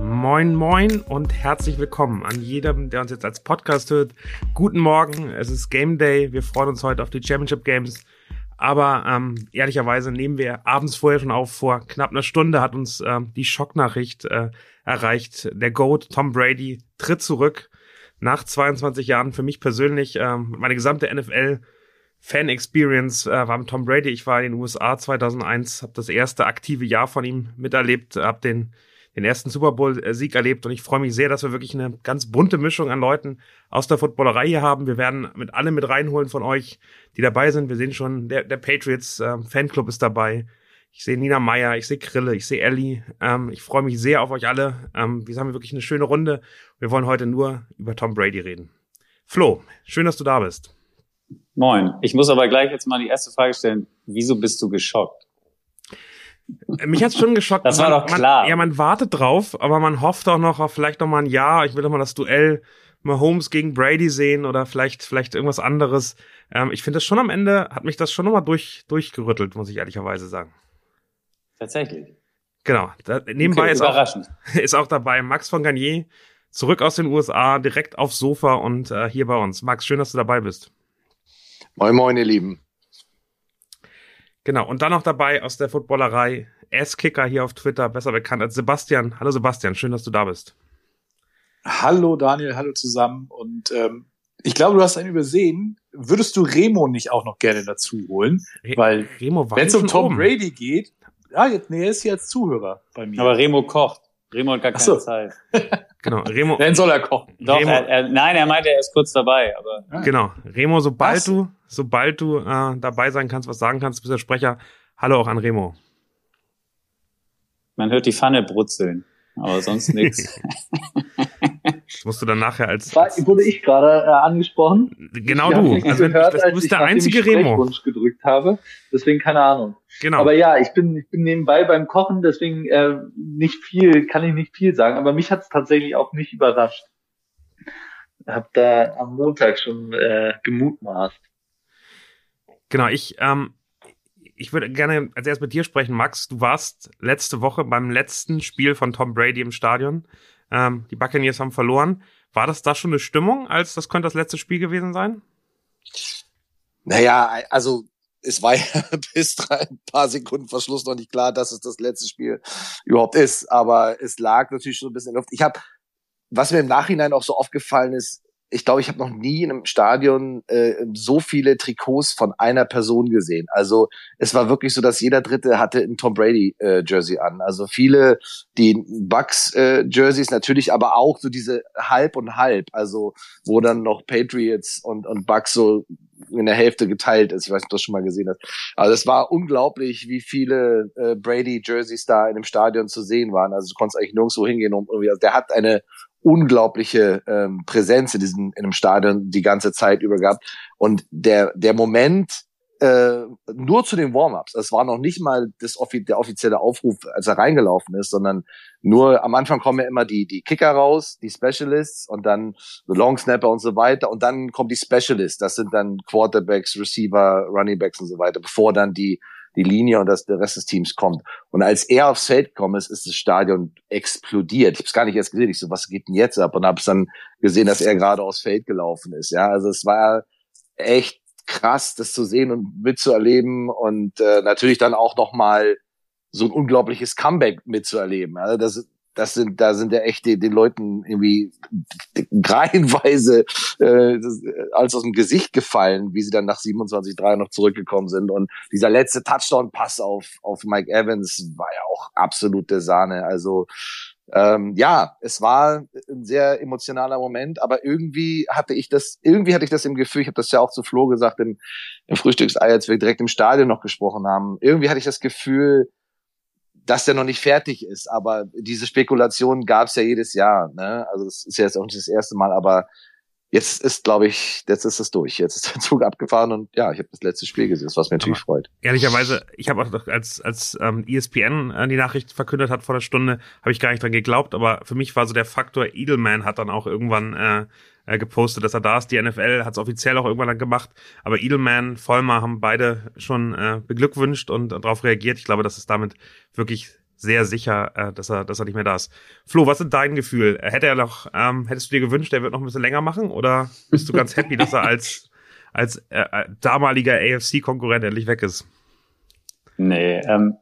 Moin, moin und herzlich willkommen an jedem, der uns jetzt als Podcast hört. Guten Morgen, es ist Game Day. Wir freuen uns heute auf die Championship Games. Aber ähm, ehrlicherweise nehmen wir abends vorher schon auf. Vor knapp einer Stunde hat uns ähm, die Schocknachricht äh, erreicht. Der GOAT Tom Brady tritt zurück nach 22 Jahren. Für mich persönlich, ähm, meine gesamte NFL Fan-Experience äh, war mit Tom Brady. Ich war in den USA 2001, habe das erste aktive Jahr von ihm miterlebt, habe den den ersten Super Bowl-Sieg erlebt und ich freue mich sehr, dass wir wirklich eine ganz bunte Mischung an Leuten aus der Footballerei hier haben. Wir werden mit allem mit reinholen von euch, die dabei sind. Wir sehen schon, der, der Patriots äh, Fanclub ist dabei. Ich sehe Nina Meyer, ich sehe Krille, ich sehe Ellie. Ähm, ich freue mich sehr auf euch alle. Ähm, wir haben wirklich eine schöne Runde. Wir wollen heute nur über Tom Brady reden. Flo, schön, dass du da bist. Moin. Ich muss aber gleich jetzt mal die erste Frage stellen. Wieso bist du geschockt? Mich hat's schon geschockt. Das war man, doch klar. Man, ja, man wartet drauf, aber man hofft auch noch auf vielleicht noch mal ein Jahr. Ich will doch mal das Duell Mahomes gegen Brady sehen oder vielleicht vielleicht irgendwas anderes. Ähm, ich finde das schon am Ende hat mich das schon noch mal durch durchgerüttelt, muss ich ehrlicherweise sagen. Tatsächlich. Genau. Da, nebenbei okay, ist, auch, ist auch dabei Max von Garnier zurück aus den USA direkt aufs Sofa und äh, hier bei uns. Max, schön, dass du dabei bist. Moin, moin, ihr Lieben. Genau, und dann noch dabei aus der Footballerei S-Kicker hier auf Twitter, besser bekannt als Sebastian. Hallo Sebastian, schön, dass du da bist. Hallo Daniel, hallo zusammen. Und ähm, ich glaube, du hast einen übersehen. Würdest du Remo nicht auch noch gerne dazu holen? Re Weil wenn es um Tom oben. Brady geht, ja, jetzt, nee, er ist hier als Zuhörer bei mir. Aber Remo kocht. Remo hat gar keine so. Zeit. Genau, Remo. Dann soll er kochen. Doch, Remo, er, er, nein, er meinte, er ist kurz dabei, aber. Ah. Genau. Remo, sobald was? du, sobald du äh, dabei sein kannst, was sagen kannst, bist der Sprecher. Hallo auch an Remo. Man hört die Pfanne brutzeln, aber sonst nichts. Das musst du dann nachher als. War, wurde ich gerade äh, angesprochen? Genau ich du. Also gehört, das, du bist der einzige Remo. gedrückt habe. Deswegen keine Ahnung. Genau. Aber ja, ich bin, ich bin nebenbei beim Kochen, deswegen äh, nicht viel, kann ich nicht viel sagen. Aber mich hat es tatsächlich auch nicht überrascht. Hab da am Montag schon äh, gemutmaßt. Genau, ich, ähm, ich würde gerne als erst mit dir sprechen, Max. Du warst letzte Woche beim letzten Spiel von Tom Brady im Stadion. Ähm, die Buccaneers haben verloren. War das da schon eine Stimmung, als das könnte das letzte Spiel gewesen sein? Naja, also es war ja bis ein paar Sekunden Verschluss noch nicht klar, dass es das letzte Spiel überhaupt ist. Aber es lag natürlich schon ein bisschen in der Luft. Ich habe, was mir im Nachhinein auch so aufgefallen ist, ich glaube, ich habe noch nie in einem Stadion äh, so viele Trikots von einer Person gesehen. Also es war wirklich so, dass jeder Dritte hatte ein Tom Brady äh, Jersey an. Also viele die Bucks äh, Jerseys natürlich, aber auch so diese halb und halb. Also wo dann noch Patriots und und Bucks so in der Hälfte geteilt ist. Ich weiß nicht, ob du das schon mal gesehen hast. Also es war unglaublich, wie viele äh, Brady Jerseys da in dem Stadion zu sehen waren. Also du konntest eigentlich nirgendwo hingehen, um irgendwie. Also der hat eine unglaubliche ähm, Präsenz in diesem in einem Stadion die ganze Zeit über gehabt und der der Moment äh, nur zu den Warm-ups. Es war noch nicht mal das der offizielle Aufruf, als er reingelaufen ist, sondern nur am Anfang kommen ja immer die die Kicker raus, die Specialists und dann the Long Snapper und so weiter und dann kommen die Specialists. Das sind dann Quarterbacks, Receiver, Running Backs und so weiter, bevor dann die die Linie und das, der Rest des Teams kommt. Und als er aufs Feld gekommen ist, ist das Stadion explodiert. Ich habe es gar nicht erst gesehen. Ich so, was geht denn jetzt ab? Und habe es dann gesehen, dass er gerade aufs Feld gelaufen ist. Ja, also es war echt krass, das zu sehen und mitzuerleben und äh, natürlich dann auch noch mal so ein unglaubliches Comeback mitzuerleben. Also das, das sind, da sind ja echt den Leuten irgendwie greienweise äh, als aus dem Gesicht gefallen, wie sie dann nach 27-3 noch zurückgekommen sind. Und dieser letzte Touchdown-Pass auf, auf Mike Evans war ja auch absolute Sahne. Also ähm, ja, es war ein sehr emotionaler Moment, aber irgendwie hatte ich das, irgendwie hatte ich das im Gefühl, ich habe das ja auch zu Flo gesagt im, im Frühstücksei, als wir direkt im Stadion noch gesprochen haben, irgendwie hatte ich das Gefühl, dass der noch nicht fertig ist. Aber diese Spekulation gab es ja jedes Jahr. Ne? Also es ist ja jetzt auch nicht das erste Mal, aber jetzt ist, glaube ich, jetzt ist es durch. Jetzt ist der Zug abgefahren und ja, ich habe das letzte Spiel gesehen, was mir natürlich freut. Ehrlicherweise, ich habe auch als als ähm, ESPN äh, die Nachricht verkündet hat vor der Stunde, habe ich gar nicht dran geglaubt, aber für mich war so der Faktor Edelman hat dann auch irgendwann äh, äh, gepostet, dass er da ist. Die NFL hat es offiziell auch irgendwann dann gemacht. Aber Edelman, Vollmer haben beide schon äh, beglückwünscht und, darauf reagiert. Ich glaube, das ist damit wirklich sehr sicher, äh, dass er, dass er nicht mehr da ist. Flo, was ist dein Gefühl? Hätte er noch, ähm, hättest du dir gewünscht, er wird noch ein bisschen länger machen? Oder bist du ganz happy, dass er als, als äh, äh damaliger AFC-Konkurrent endlich weg ist? Nee, ähm,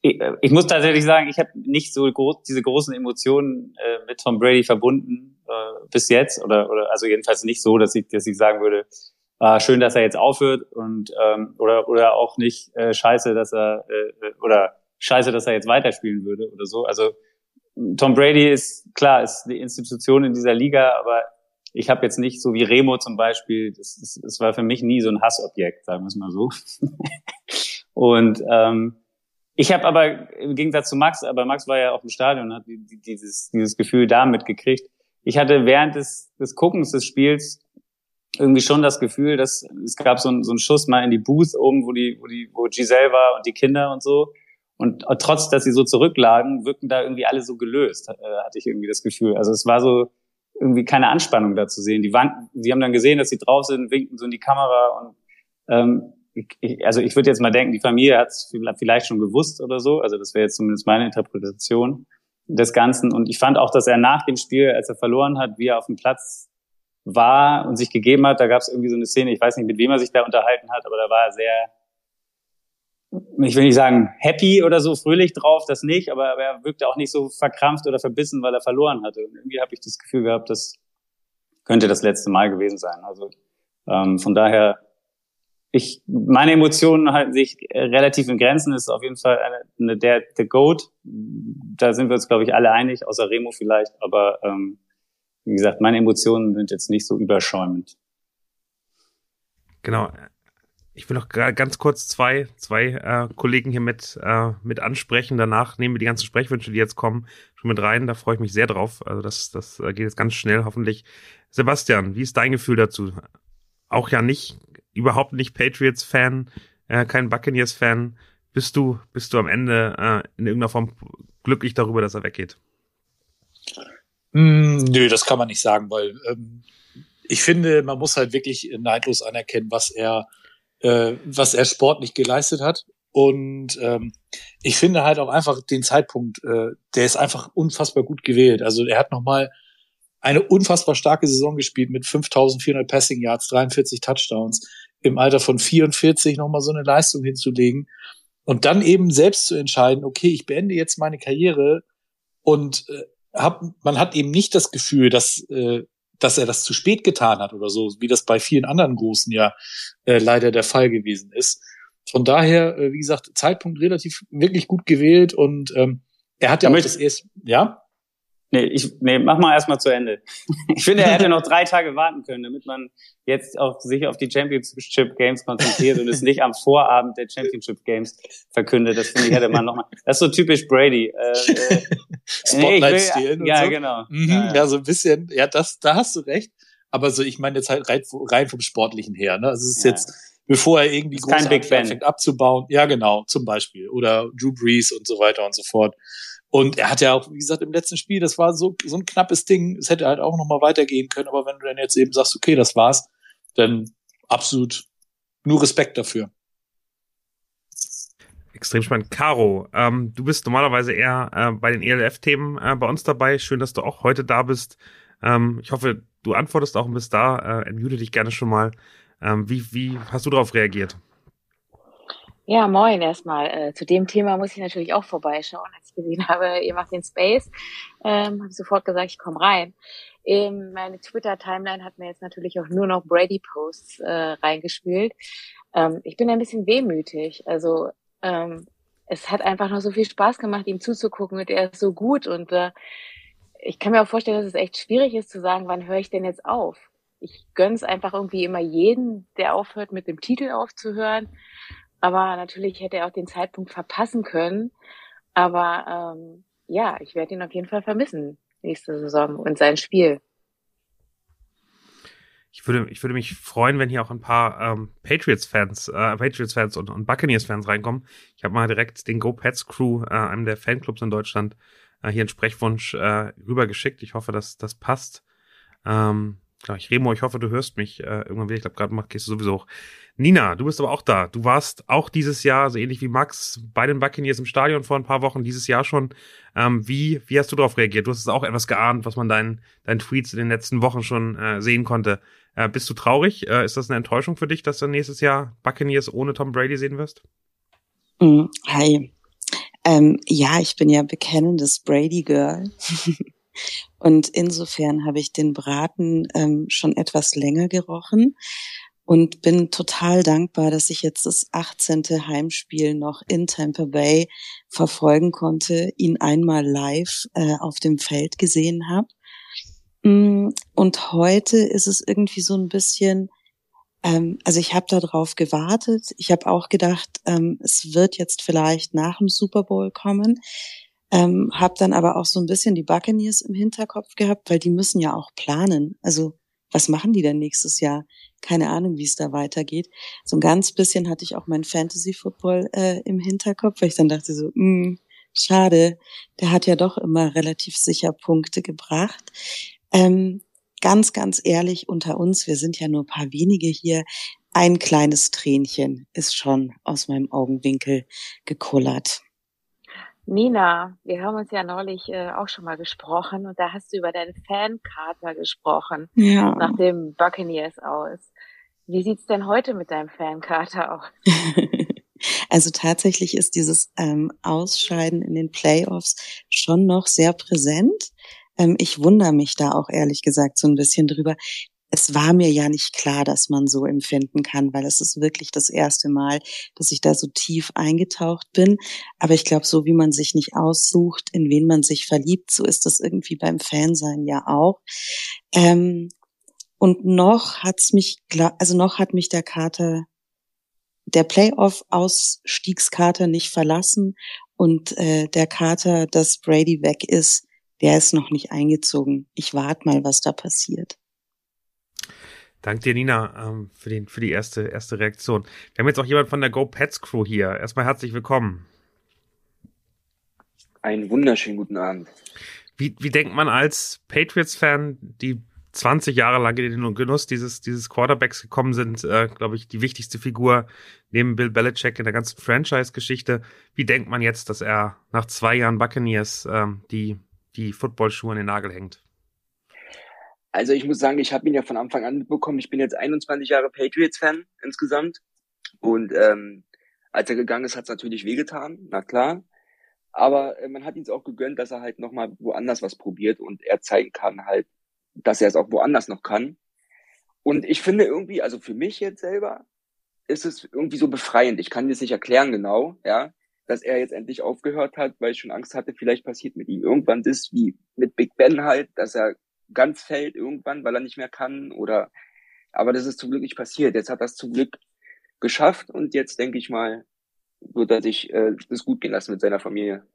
ich, ich muss tatsächlich sagen, ich habe nicht so groß, diese großen Emotionen äh, mit Tom Brady verbunden äh, bis jetzt oder oder also jedenfalls nicht so, dass ich dass ich sagen würde, ah, schön, dass er jetzt aufhört und ähm, oder oder auch nicht äh, scheiße, dass er äh, oder scheiße, dass er jetzt weiterspielen würde oder so. Also Tom Brady ist klar, ist die Institution in dieser Liga, aber ich habe jetzt nicht so wie Remo zum Beispiel, das, das, das war für mich nie so ein Hassobjekt, sagen wir es mal so. und ähm, ich habe aber im Gegensatz zu Max, aber Max war ja auch im Stadion und hat dieses, dieses Gefühl da mitgekriegt. Ich hatte während des, des Guckens des Spiels irgendwie schon das Gefühl, dass es gab so, ein, so einen Schuss mal in die Booth oben, wo die, wo die, wo Giselle war und die Kinder und so. Und trotz, dass sie so zurücklagen, wirkten da irgendwie alle so gelöst, äh, hatte ich irgendwie das Gefühl. Also es war so irgendwie keine Anspannung da zu sehen. Die waren, sie haben dann gesehen, dass sie drauf sind, winken so in die Kamera und ähm, ich, also ich würde jetzt mal denken, die Familie hat es vielleicht schon gewusst oder so. Also das wäre jetzt zumindest meine Interpretation des Ganzen. Und ich fand auch, dass er nach dem Spiel, als er verloren hat, wie er auf dem Platz war und sich gegeben hat, da gab es irgendwie so eine Szene, ich weiß nicht, mit wem er sich da unterhalten hat, aber da war er sehr ich will nicht sagen happy oder so fröhlich drauf, das nicht, aber, aber er wirkte auch nicht so verkrampft oder verbissen, weil er verloren hatte. Und irgendwie habe ich das Gefühl gehabt, das könnte das letzte Mal gewesen sein. Also ähm, von daher, ich meine Emotionen halten sich relativ in Grenzen. Das ist auf jeden Fall eine, eine der der Goat. Da sind wir uns glaube ich alle einig, außer Remo vielleicht. Aber ähm, wie gesagt, meine Emotionen sind jetzt nicht so überschäumend. Genau ich will noch ganz kurz zwei, zwei äh, Kollegen hier mit, äh, mit ansprechen. Danach nehmen wir die ganzen Sprechwünsche, die jetzt kommen, schon mit rein. Da freue ich mich sehr drauf. Also das, das geht jetzt ganz schnell, hoffentlich. Sebastian, wie ist dein Gefühl dazu? Auch ja nicht, überhaupt nicht Patriots-Fan, äh, kein Buccaneers-Fan. Bist du, bist du am Ende äh, in irgendeiner Form glücklich darüber, dass er weggeht? Mm, nö, das kann man nicht sagen, weil ähm, ich finde, man muss halt wirklich neidlos anerkennen, was er äh, was er sportlich geleistet hat. Und ähm, ich finde halt auch einfach den Zeitpunkt, äh, der ist einfach unfassbar gut gewählt. Also er hat nochmal eine unfassbar starke Saison gespielt mit 5400 Passing Yards, 43 Touchdowns, im Alter von 44 nochmal so eine Leistung hinzulegen und dann eben selbst zu entscheiden, okay, ich beende jetzt meine Karriere und äh, hab, man hat eben nicht das Gefühl, dass äh, dass er das zu spät getan hat oder so, wie das bei vielen anderen Großen ja äh, leider der Fall gewesen ist. Von daher, äh, wie gesagt, Zeitpunkt relativ wirklich gut gewählt und ähm, er hat ja auch das erste, ja? Nee, ich, nee, mach mal erstmal zu Ende. Ich finde, er hätte noch drei Tage warten können, damit man jetzt auch sich auf die Championship Games konzentriert und es nicht am Vorabend der Championship Games verkündet. Das finde ich, hätte man nochmal. Das ist so typisch Brady. Äh, äh, Spotlight stehlen. Ja, so. genau. Mhm, ja, ja, so ein bisschen. Ja, das, da hast du recht. Aber so, ich meine jetzt halt rein, rein vom Sportlichen her. Ne? Also es ist ja. jetzt, bevor er irgendwie großartig anfängt abzubauen. Ja, genau, zum Beispiel. Oder Drew Brees und so weiter und so fort. Und er hat ja auch, wie gesagt, im letzten Spiel, das war so, so ein knappes Ding. Es hätte halt auch noch mal weitergehen können. Aber wenn du dann jetzt eben sagst, okay, das war's, dann absolut nur Respekt dafür. Extrem spannend. Caro, ähm, du bist normalerweise eher äh, bei den ELF-Themen äh, bei uns dabei. Schön, dass du auch heute da bist. Ähm, ich hoffe, du antwortest auch und bist da. Äh, entmute dich gerne schon mal. Ähm, wie, wie hast du darauf reagiert? Ja, moin erstmal. Äh, zu dem Thema muss ich natürlich auch vorbeischauen. Als ich gesehen habe, ihr macht den Space, ähm, habe ich sofort gesagt, ich komme rein. Ähm, meine Twitter-Timeline hat mir jetzt natürlich auch nur noch Brady-Posts äh, reingespielt. Ähm, ich bin ein bisschen wehmütig. Also ähm, es hat einfach noch so viel Spaß gemacht, ihm zuzugucken und er ist so gut. Und äh, ich kann mir auch vorstellen, dass es echt schwierig ist zu sagen, wann höre ich denn jetzt auf? Ich gönn's einfach irgendwie immer jeden, der aufhört, mit dem Titel aufzuhören. Aber natürlich hätte er auch den Zeitpunkt verpassen können. Aber ähm, ja, ich werde ihn auf jeden Fall vermissen nächste Saison und sein Spiel. Ich würde, ich würde mich freuen, wenn hier auch ein paar ähm, Patriots-Fans, äh, Patriots-Fans und, und Buccaneers-Fans reinkommen. Ich habe mal direkt den Go Pets Crew, äh, einem der Fanclubs in Deutschland, äh, hier einen Sprechwunsch äh, rübergeschickt. Ich hoffe, dass das passt. Ähm, ich Remo, ich hoffe, du hörst mich äh, irgendwann wieder. Ich glaube, gerade gehst du sowieso hoch. Nina, du bist aber auch da. Du warst auch dieses Jahr, so ähnlich wie Max, bei den Buccaneers im Stadion vor ein paar Wochen, dieses Jahr schon. Ähm, wie, wie hast du darauf reagiert? Du hast es auch etwas geahnt, was man deinen deinen Tweets in den letzten Wochen schon äh, sehen konnte. Äh, bist du traurig? Äh, ist das eine Enttäuschung für dich, dass du nächstes Jahr Buccaneers ohne Tom Brady sehen wirst? Mm, hi. Ähm, ja, ich bin ja bekennendes Brady-Girl. Und insofern habe ich den Braten ähm, schon etwas länger gerochen und bin total dankbar, dass ich jetzt das 18. Heimspiel noch in Tampa Bay verfolgen konnte, ihn einmal live äh, auf dem Feld gesehen habe. Mm, und heute ist es irgendwie so ein bisschen, ähm, also ich habe darauf gewartet. Ich habe auch gedacht, ähm, es wird jetzt vielleicht nach dem Super Bowl kommen. Ähm, habe dann aber auch so ein bisschen die Buccaneers im Hinterkopf gehabt, weil die müssen ja auch planen. Also was machen die denn nächstes Jahr? Keine Ahnung, wie es da weitergeht. So ein ganz bisschen hatte ich auch mein Fantasy Football äh, im Hinterkopf, weil ich dann dachte so, mh, hm, schade, der hat ja doch immer relativ sicher Punkte gebracht. Ähm, ganz, ganz ehrlich unter uns, wir sind ja nur paar wenige hier. Ein kleines Tränchen ist schon aus meinem Augenwinkel gekullert. Nina, wir haben uns ja neulich äh, auch schon mal gesprochen und da hast du über deinen Fankater gesprochen, ja. nach dem Buccaneers aus. Wie sieht's denn heute mit deinem Fankater aus? also tatsächlich ist dieses ähm, Ausscheiden in den Playoffs schon noch sehr präsent. Ähm, ich wundere mich da auch ehrlich gesagt so ein bisschen drüber es war mir ja nicht klar, dass man so empfinden kann, weil es ist wirklich das erste Mal, dass ich da so tief eingetaucht bin. Aber ich glaube, so wie man sich nicht aussucht, in wen man sich verliebt, so ist das irgendwie beim Fansein ja auch. Ähm, und noch hat's mich, also noch hat mich der Kater, der Playoff-Ausstiegskater nicht verlassen und äh, der Kater, dass Brady weg ist, der ist noch nicht eingezogen. Ich warte mal, was da passiert. Dank dir, Nina, ähm, für, den, für die erste, erste Reaktion. Wir haben jetzt auch jemand von der Go Pets Crew hier. Erstmal herzlich willkommen. Einen wunderschönen guten Abend. Wie, wie denkt man als Patriots-Fan, die 20 Jahre lang in den Genuss dieses, dieses Quarterbacks gekommen sind, äh, glaube ich, die wichtigste Figur neben Bill Belichick in der ganzen Franchise-Geschichte. Wie denkt man jetzt, dass er nach zwei Jahren Buccaneers ähm, die, die Footballschuhe an den Nagel hängt? Also ich muss sagen, ich habe ihn ja von Anfang an mitbekommen. Ich bin jetzt 21 Jahre Patriots-Fan insgesamt. Und ähm, als er gegangen ist, hat es natürlich wehgetan, na klar. Aber äh, man hat ihn auch gegönnt, dass er halt nochmal woanders was probiert und er zeigen kann halt, dass er es auch woanders noch kann. Und ich finde irgendwie, also für mich jetzt selber, ist es irgendwie so befreiend. Ich kann das nicht erklären genau, ja, dass er jetzt endlich aufgehört hat, weil ich schon Angst hatte, vielleicht passiert mit ihm irgendwann das wie mit Big Ben halt, dass er ganz fällt irgendwann, weil er nicht mehr kann oder, aber das ist zum Glück nicht passiert. Jetzt hat er es zum Glück geschafft und jetzt denke ich mal, wird er sich äh, das gut gehen lassen mit seiner Familie.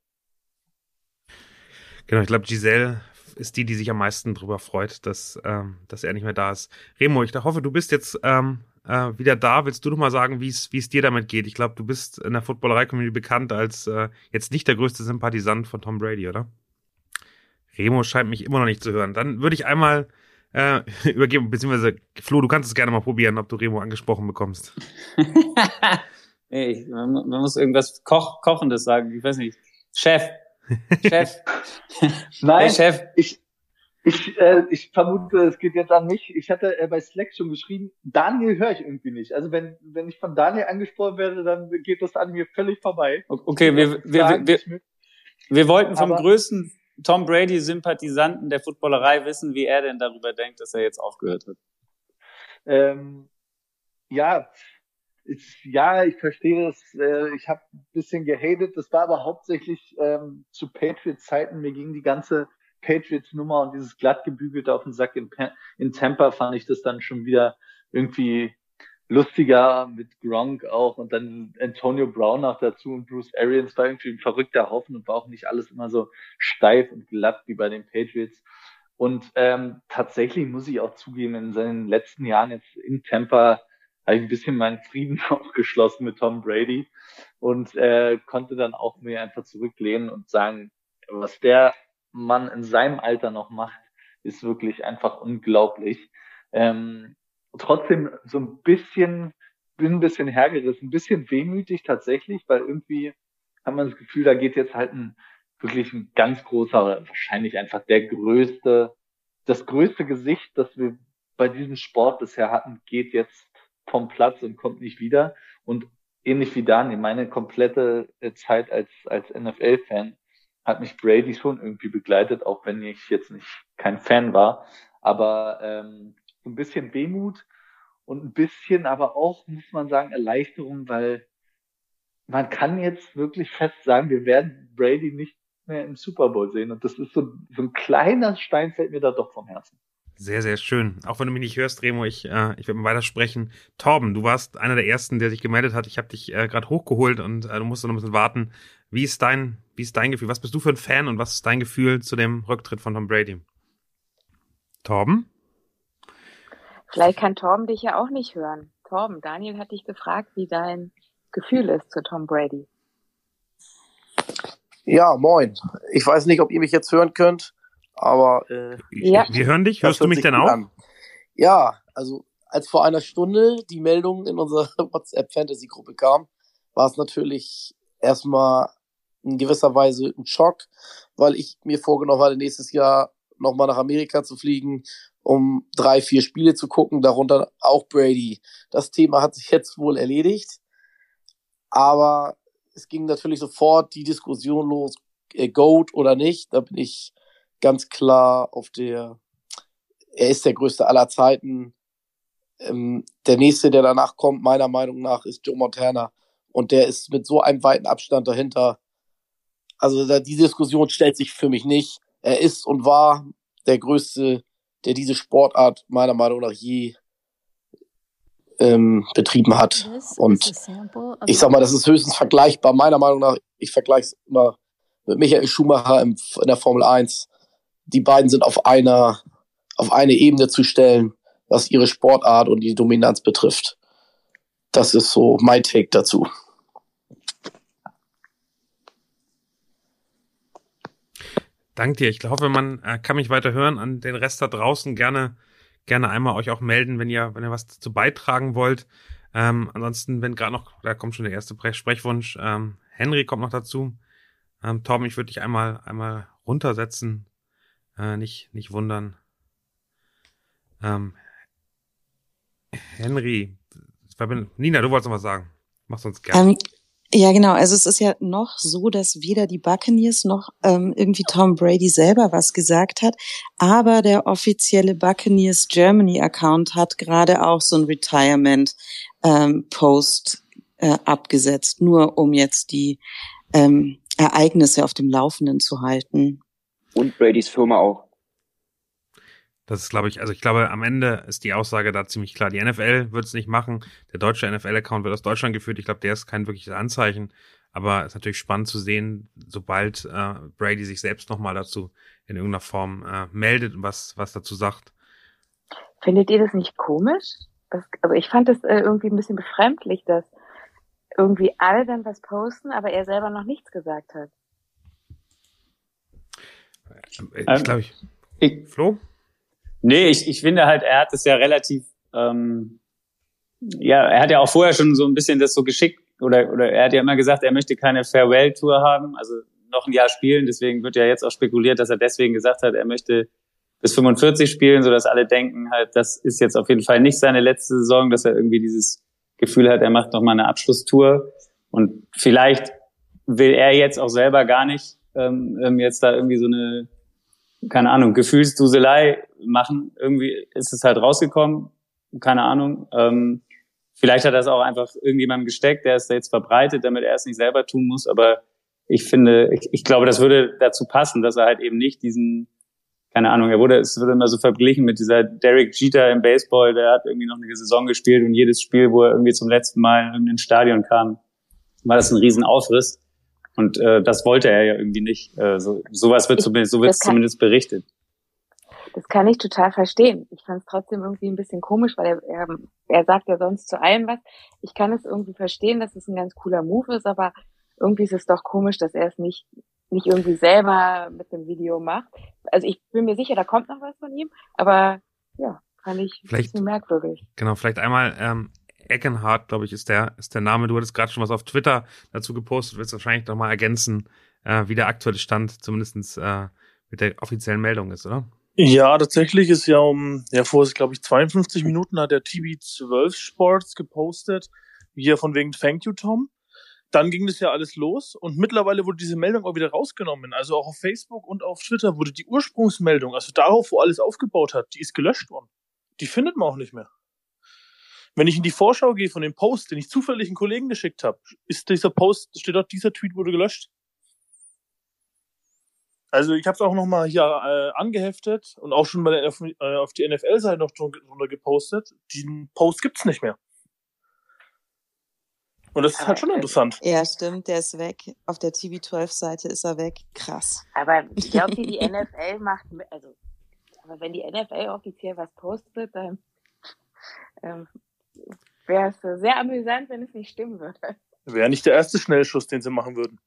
Genau, ich glaube, Giselle ist die, die sich am meisten darüber freut, dass, ähm, dass er nicht mehr da ist. Remo, ich hoffe, du bist jetzt ähm, äh, wieder da. Willst du noch mal sagen, wie es dir damit geht? Ich glaube, du bist in der Footballerei-Community bekannt als äh, jetzt nicht der größte Sympathisant von Tom Brady, oder? Remo scheint mich immer noch nicht zu hören. Dann würde ich einmal äh, übergeben, beziehungsweise Flo, du kannst es gerne mal probieren, ob du Remo angesprochen bekommst. nee, man, man, muss irgendwas Koch, Kochendes sagen. Ich weiß nicht. Chef. Chef. Nein, Chef. Ich, ich, äh, ich vermute, es geht jetzt an mich. Ich hatte äh, bei Slack schon geschrieben, Daniel höre ich irgendwie nicht. Also wenn, wenn ich von Daniel angesprochen werde, dann geht das an mir völlig vorbei. Okay, wir, wir, wir, wir, wir wollten vom Aber, größten Tom Brady-Sympathisanten der Footballerei wissen, wie er denn darüber denkt, dass er jetzt aufgehört hat. Ähm, ja, ich, ja, ich verstehe das. Äh, ich habe ein bisschen gehatet. Das war aber hauptsächlich ähm, zu Patriots-Zeiten. Mir ging die ganze Patriots-Nummer und dieses glattgebügelte auf den Sack in, in Tampa fand ich das dann schon wieder irgendwie lustiger mit Gronk auch und dann Antonio Brown noch dazu und Bruce Arians war irgendwie ein verrückter Haufen und war auch nicht alles immer so steif und glatt wie bei den Patriots. Und ähm, tatsächlich muss ich auch zugeben, in seinen letzten Jahren jetzt in Tampa habe ich ein bisschen meinen Frieden aufgeschlossen mit Tom Brady und äh, konnte dann auch mir einfach zurücklehnen und sagen, was der Mann in seinem Alter noch macht, ist wirklich einfach unglaublich. Ähm, trotzdem so ein bisschen, bin ein bisschen hergerissen, ein bisschen wehmütig tatsächlich, weil irgendwie hat man das Gefühl, da geht jetzt halt ein wirklich ein ganz großer, wahrscheinlich einfach der größte, das größte Gesicht, das wir bei diesem Sport bisher hatten, geht jetzt vom Platz und kommt nicht wieder. Und ähnlich wie Daniel, meine komplette äh, Zeit als, als NFL-Fan hat mich Brady schon irgendwie begleitet, auch wenn ich jetzt nicht kein Fan war. Aber ähm, so ein bisschen Wehmut und ein bisschen aber auch, muss man sagen, Erleichterung, weil man kann jetzt wirklich fest sagen, wir werden Brady nicht mehr im Super Bowl sehen. Und das ist so, so ein kleiner Stein fällt mir da doch vom Herzen. Sehr, sehr schön. Auch wenn du mich nicht hörst, Remo, ich, äh, ich werde mal weitersprechen. Torben, du warst einer der ersten, der sich gemeldet hat. Ich habe dich äh, gerade hochgeholt und äh, du musst noch ein bisschen warten. Wie ist dein, wie ist dein Gefühl? Was bist du für ein Fan und was ist dein Gefühl zu dem Rücktritt von Tom Brady? Torben? Vielleicht kann Torben dich ja auch nicht hören. Torben, Daniel hat dich gefragt, wie dein Gefühl ist zu Tom Brady. Ja, moin. Ich weiß nicht, ob ihr mich jetzt hören könnt. Aber äh, ja. wir hören dich. Hörst du mich denn auch? An. Ja, also als vor einer Stunde die Meldung in unserer WhatsApp Fantasy Gruppe kam, war es natürlich erstmal in gewisser Weise ein Schock, weil ich mir vorgenommen hatte, nächstes Jahr nochmal nach Amerika zu fliegen, um drei, vier Spiele zu gucken, darunter auch Brady. Das Thema hat sich jetzt wohl erledigt, aber es ging natürlich sofort die Diskussion los, äh, Goat oder nicht. Da bin ich ganz klar auf der, er ist der größte aller Zeiten. Ähm, der nächste, der danach kommt, meiner Meinung nach, ist Joe Montana. Und der ist mit so einem weiten Abstand dahinter. Also da, die Diskussion stellt sich für mich nicht. Er ist und war der größte, der diese Sportart meiner Meinung nach je ähm, betrieben hat. Und ich sag mal, das ist höchstens vergleichbar, meiner Meinung nach, ich vergleiche es immer mit Michael Schumacher in der Formel 1 die beiden sind auf einer, auf eine Ebene zu stellen, was ihre Sportart und die Dominanz betrifft. Das ist so mein Take dazu. Danke dir. Ich hoffe, man äh, kann mich weiter hören. An den Rest da draußen gerne, gerne einmal euch auch melden, wenn ihr, wenn ihr was dazu beitragen wollt. Ähm, ansonsten, wenn gerade noch, da kommt schon der erste Sprechwunsch. Ähm, Henry kommt noch dazu. Ähm, Torben, ich würde dich einmal, einmal runtersetzen. Äh, nicht, nicht wundern. Ähm, Henry, Nina, du wolltest noch was sagen. Mach's uns gerne. Ähm, ja, genau. Also es ist ja noch so, dass weder die Buccaneers noch ähm, irgendwie Tom Brady selber was gesagt hat. Aber der offizielle Buccaneers Germany Account hat gerade auch so ein Retirement ähm, Post äh, abgesetzt, nur um jetzt die ähm, Ereignisse auf dem Laufenden zu halten. Und Bradys Firma auch. Das ist, glaube ich, also ich glaube, am Ende ist die Aussage da ziemlich klar. Die NFL wird es nicht machen. Der deutsche NFL-Account wird aus Deutschland geführt. Ich glaube, der ist kein wirkliches Anzeichen. Aber es ist natürlich spannend zu sehen, sobald äh, Brady sich selbst nochmal dazu in irgendeiner Form äh, meldet und was, was dazu sagt. Findet ihr das nicht komisch? Das, also ich fand das äh, irgendwie ein bisschen befremdlich, dass irgendwie alle dann was posten, aber er selber noch nichts gesagt hat. Äh, ich glaube, ich, ich. Flo? Nee, ich, ich finde halt, er hat es ja relativ, ähm, ja, er hat ja auch vorher schon so ein bisschen das so geschickt, oder, oder er hat ja immer gesagt, er möchte keine Farewell-Tour haben, also noch ein Jahr spielen. Deswegen wird ja jetzt auch spekuliert, dass er deswegen gesagt hat, er möchte bis 45 spielen, so dass alle denken halt, das ist jetzt auf jeden Fall nicht seine letzte Saison, dass er irgendwie dieses Gefühl hat, er macht noch mal eine Abschlusstour. Und vielleicht will er jetzt auch selber gar nicht ähm, ähm, jetzt da irgendwie so eine, keine Ahnung, Gefühlsduselei machen. Irgendwie ist es halt rausgekommen, keine Ahnung. Ähm, vielleicht hat es auch einfach irgendjemandem gesteckt, der es jetzt verbreitet, damit er es nicht selber tun muss. Aber ich finde, ich, ich glaube, das würde dazu passen, dass er halt eben nicht diesen, keine Ahnung, er wurde, es wurde immer so verglichen mit dieser Derek Jeter im Baseball, der hat irgendwie noch eine Saison gespielt und jedes Spiel, wo er irgendwie zum letzten Mal in irgendein Stadion kam, war das ein Riesenaufriss. Und äh, das wollte er ja irgendwie nicht. Äh, so, sowas wird zumindest, so wird es zumindest berichtet. Das kann ich total verstehen. Ich fand es trotzdem irgendwie ein bisschen komisch, weil er, er, er sagt ja sonst zu allem was. Ich kann es irgendwie verstehen, dass es ein ganz cooler Move ist, aber irgendwie ist es doch komisch, dass er es nicht nicht irgendwie selber mit dem Video macht. Also ich bin mir sicher, da kommt noch was von ihm, aber ja, fand ich vielleicht, ein bisschen merkwürdig. Genau, vielleicht einmal ähm, Eckenhardt, glaube ich, ist der, ist der Name. Du hattest gerade schon was auf Twitter dazu gepostet, willst wahrscheinlich nochmal ergänzen, äh, wie der aktuelle Stand zumindestens äh, mit der offiziellen Meldung ist, oder? Ja, tatsächlich ist ja um, ja, vor, glaube ich, 52 Minuten hat der TB12 Sports gepostet, hier von wegen Thank you, Tom. Dann ging das ja alles los und mittlerweile wurde diese Meldung auch wieder rausgenommen. Also auch auf Facebook und auf Twitter wurde die Ursprungsmeldung, also darauf, wo alles aufgebaut hat, die ist gelöscht worden. Die findet man auch nicht mehr. Wenn ich in die Vorschau gehe von dem Post, den ich zufällig einen Kollegen geschickt habe, ist dieser Post, steht dort, dieser Tweet wurde gelöscht. Also ich habe es auch nochmal hier äh, angeheftet und auch schon mal auf, äh, auf die NFL-Seite noch drunter gepostet. Den Post gibt's nicht mehr. Und das ist halt schon interessant. Ja, stimmt, der ist weg. Auf der TV12-Seite ist er weg. Krass. Aber ich glaube, die NFL macht, also, aber wenn die NFL offiziell was postet, dann ähm, wäre es sehr amüsant, wenn es nicht stimmen würde. Wäre nicht der erste Schnellschuss, den sie machen würden.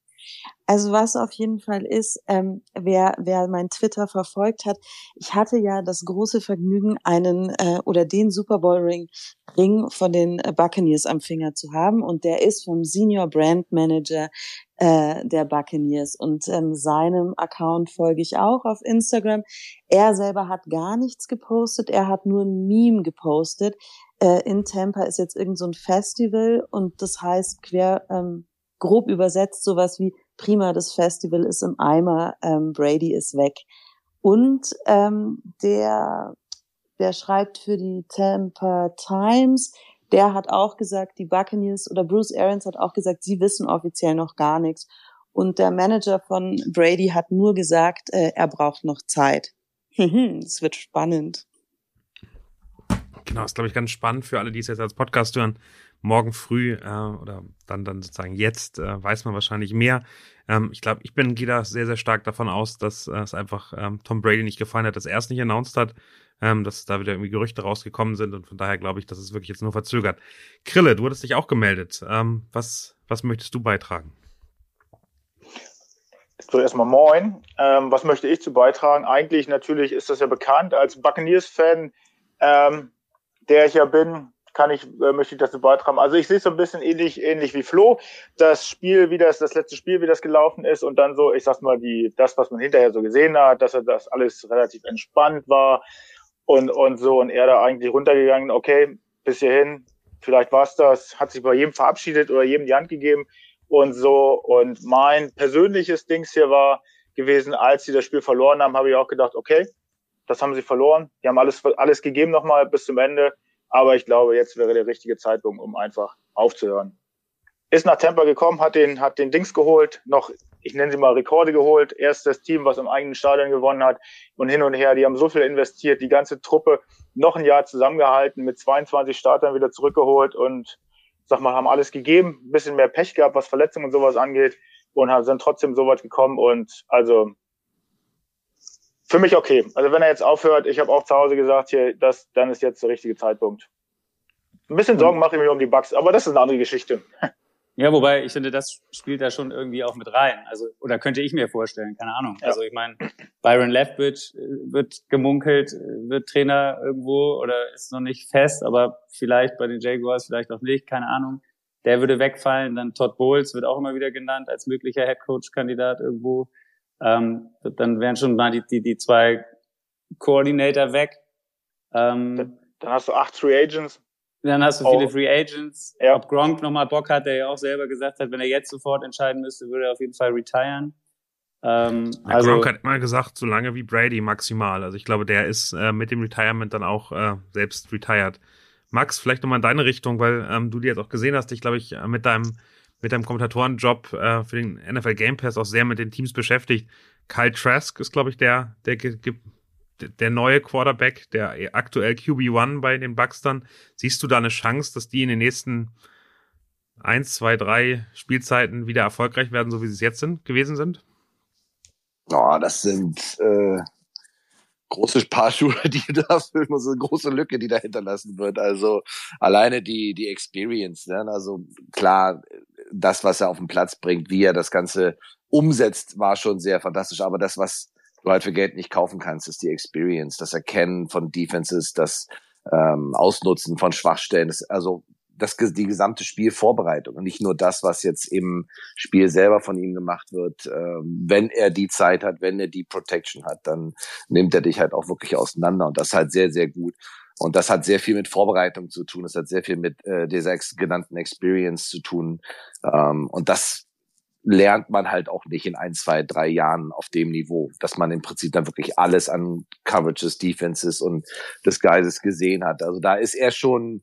Also was auf jeden Fall ist, ähm, wer, wer mein Twitter verfolgt hat, ich hatte ja das große Vergnügen, einen äh, oder den Super Bowl Ring, Ring von den Buccaneers am Finger zu haben und der ist vom Senior Brand Manager äh, der Buccaneers und ähm, seinem Account folge ich auch auf Instagram. Er selber hat gar nichts gepostet, er hat nur ein Meme gepostet. Äh, in Tampa ist jetzt irgend so ein Festival und das heißt quer ähm, grob übersetzt sowas wie prima, das Festival ist im Eimer, ähm, Brady ist weg. Und ähm, der, der schreibt für die Tampa Times, der hat auch gesagt, die Buccaneers oder Bruce Arians hat auch gesagt, sie wissen offiziell noch gar nichts. Und der Manager von Brady hat nur gesagt, äh, er braucht noch Zeit. Es wird spannend. Genau, ist glaube ich ganz spannend für alle, die es jetzt als Podcast hören morgen früh äh, oder dann dann sozusagen jetzt äh, weiß man wahrscheinlich mehr. Ähm, ich glaube, ich bin gehe da sehr sehr stark davon aus, dass äh, es einfach ähm, Tom Brady nicht gefallen hat, dass er es nicht announced hat, ähm, dass da wieder irgendwie Gerüchte rausgekommen sind und von daher glaube ich, dass es wirklich jetzt nur verzögert. Krille, du hattest dich auch gemeldet. Ähm, was was möchtest du beitragen? So, erstmal moin. Ähm, was möchte ich zu beitragen? Eigentlich natürlich ist das ja bekannt als Buccaneers-Fan, ähm, der ich ja bin, kann ich, äh, möchte ich dazu beitragen. Also ich sehe es so ein bisschen ähnlich, ähnlich wie Flo. Das Spiel, wie das, das letzte Spiel, wie das gelaufen ist und dann so, ich sag's mal, die, das, was man hinterher so gesehen hat, dass er das alles relativ entspannt war und, und so und er da eigentlich runtergegangen, okay, bis hierhin, vielleicht war's das, hat sich bei jedem verabschiedet oder jedem die Hand gegeben und so. Und mein persönliches Dings hier war gewesen, als sie das Spiel verloren haben, habe ich auch gedacht, okay, das haben sie verloren. Die haben alles, alles gegeben nochmal bis zum Ende aber ich glaube, jetzt wäre der richtige Zeitpunkt, um einfach aufzuhören. Ist nach Tampa gekommen, hat den, hat den Dings geholt, noch, ich nenne sie mal Rekorde geholt. Erstes Team, was im eigenen Stadion gewonnen hat und hin und her. Die haben so viel investiert, die ganze Truppe noch ein Jahr zusammengehalten, mit 22 Startern wieder zurückgeholt und sag mal, haben alles gegeben, ein bisschen mehr Pech gehabt, was Verletzungen und sowas angeht und sind trotzdem so weit gekommen und also für mich okay. Also wenn er jetzt aufhört, ich habe auch zu Hause gesagt, hier, das, dann ist jetzt der richtige Zeitpunkt. Ein bisschen Sorgen mache ich mir um die Bugs, aber das ist eine andere Geschichte. Ja, wobei ich finde, das spielt da schon irgendwie auch mit rein. Also, oder könnte ich mir vorstellen, keine Ahnung. Ja. Also ich meine, Byron Leftwich äh, wird gemunkelt, äh, wird Trainer irgendwo oder ist noch nicht fest, aber vielleicht bei den Jaguars, vielleicht auch nicht, keine Ahnung. Der würde wegfallen. Dann Todd Bowles wird auch immer wieder genannt als möglicher Headcoach-Kandidat irgendwo. Ähm, dann wären schon mal die, die, die zwei Coordinator weg. Ähm, dann, hast du acht Free Agents. Dann hast du viele Free Agents. Ja. Ob Gronk nochmal Bock hat, der ja auch selber gesagt hat, wenn er jetzt sofort entscheiden müsste, würde er auf jeden Fall retiren. Ähm, ja, also, Gronk hat mal gesagt, so lange wie Brady maximal. Also ich glaube, der ist äh, mit dem Retirement dann auch äh, selbst retired. Max, vielleicht nochmal in deine Richtung, weil ähm, du die jetzt auch gesehen hast, dich, glaube ich, mit deinem mit deinem Kommentatorenjob äh, für den NFL Game Pass auch sehr mit den Teams beschäftigt. Kyle Trask ist, glaube ich, der, der, der neue Quarterback, der aktuell QB1 bei den Bucks dann. Siehst du da eine Chance, dass die in den nächsten eins, zwei, drei Spielzeiten wieder erfolgreich werden, so wie sie es jetzt sind, gewesen sind? Oh, das sind äh, große Paar Schuhe, die da füllen, so eine große Lücke, die da hinterlassen wird. Also alleine die, die Experience, ne? Also klar, das, was er auf den Platz bringt, wie er das Ganze umsetzt, war schon sehr fantastisch. Aber das, was du halt für Geld nicht kaufen kannst, ist die Experience, das Erkennen von Defenses, das ähm, Ausnutzen von Schwachstellen. Das, also das, die gesamte Spielvorbereitung und nicht nur das, was jetzt im Spiel selber von ihm gemacht wird. Ähm, wenn er die Zeit hat, wenn er die Protection hat, dann nimmt er dich halt auch wirklich auseinander und das halt sehr, sehr gut. Und das hat sehr viel mit Vorbereitung zu tun. Das hat sehr viel mit äh, dieser genannten Experience zu tun. Ähm, und das lernt man halt auch nicht in ein, zwei, drei Jahren auf dem Niveau, dass man im Prinzip dann wirklich alles an Coverages, Defenses und Disguises gesehen hat. Also da ist er schon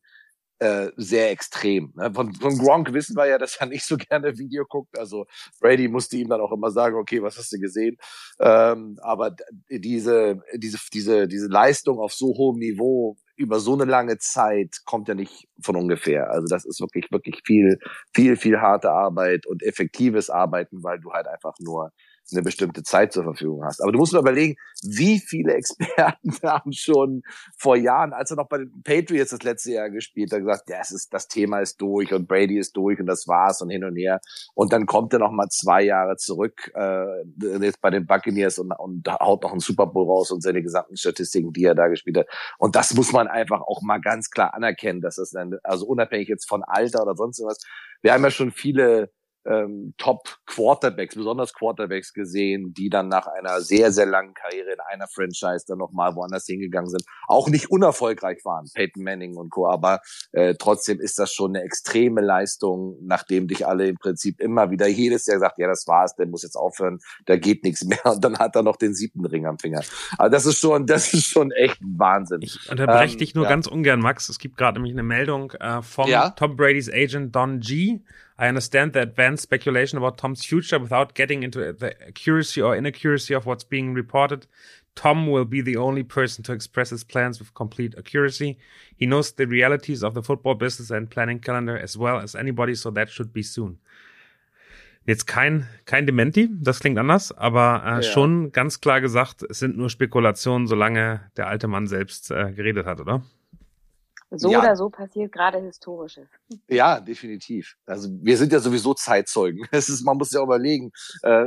äh, sehr extrem. Ne? Von, von Gronk wissen wir ja, dass er nicht so gerne Video guckt. Also Brady musste ihm dann auch immer sagen, okay, was hast du gesehen? Ähm, aber diese, diese, diese, diese Leistung auf so hohem Niveau über so eine lange Zeit kommt ja nicht von ungefähr. Also das ist wirklich, wirklich viel, viel, viel harte Arbeit und effektives Arbeiten, weil du halt einfach nur eine bestimmte Zeit zur Verfügung hast. Aber du musst mal überlegen, wie viele Experten haben schon vor Jahren, als er noch bei den Patriots das letzte Jahr gespielt hat, gesagt, ja, es ist, das Thema ist durch und Brady ist durch und das war's und hin und her. Und dann kommt er noch mal zwei Jahre zurück, äh, jetzt bei den Buccaneers und, und haut noch einen Super Bowl raus und seine gesamten Statistiken, die er da gespielt hat. Und das muss man einfach auch mal ganz klar anerkennen, dass das dann, also unabhängig jetzt von Alter oder sonst was. Wir haben ja schon viele ähm, Top-Quarterbacks, besonders Quarterbacks gesehen, die dann nach einer sehr, sehr langen Karriere in einer Franchise dann nochmal woanders hingegangen sind. Auch nicht unerfolgreich waren, Peyton Manning und Co. Aber äh, trotzdem ist das schon eine extreme Leistung, nachdem dich alle im Prinzip immer wieder jedes Jahr sagt, ja, das war's, der muss jetzt aufhören, da geht nichts mehr. Und dann hat er noch den siebten Ring am Finger. Aber das ist schon, das ist schon echt Wahnsinn. Ich unterbreche ähm, dich nur ja. ganz ungern, Max. Es gibt gerade nämlich eine Meldung äh, vom ja? Tom Brady's Agent Don G. I understand the advanced speculation about Tom's future without getting into the accuracy or inaccuracy of what's being reported. Tom will be the only person to express his plans with complete accuracy. He knows the realities of the football business and planning calendar as well as anybody, so that should be soon. Jetzt kein, kein Dementi, das klingt anders, aber äh, ja. schon ganz klar gesagt, es sind nur Spekulationen, solange der alte Mann selbst äh, geredet hat, oder? So ja. oder so passiert gerade Historisches. Ja, definitiv. Also wir sind ja sowieso Zeitzeugen. Es ist, man muss ja überlegen, äh,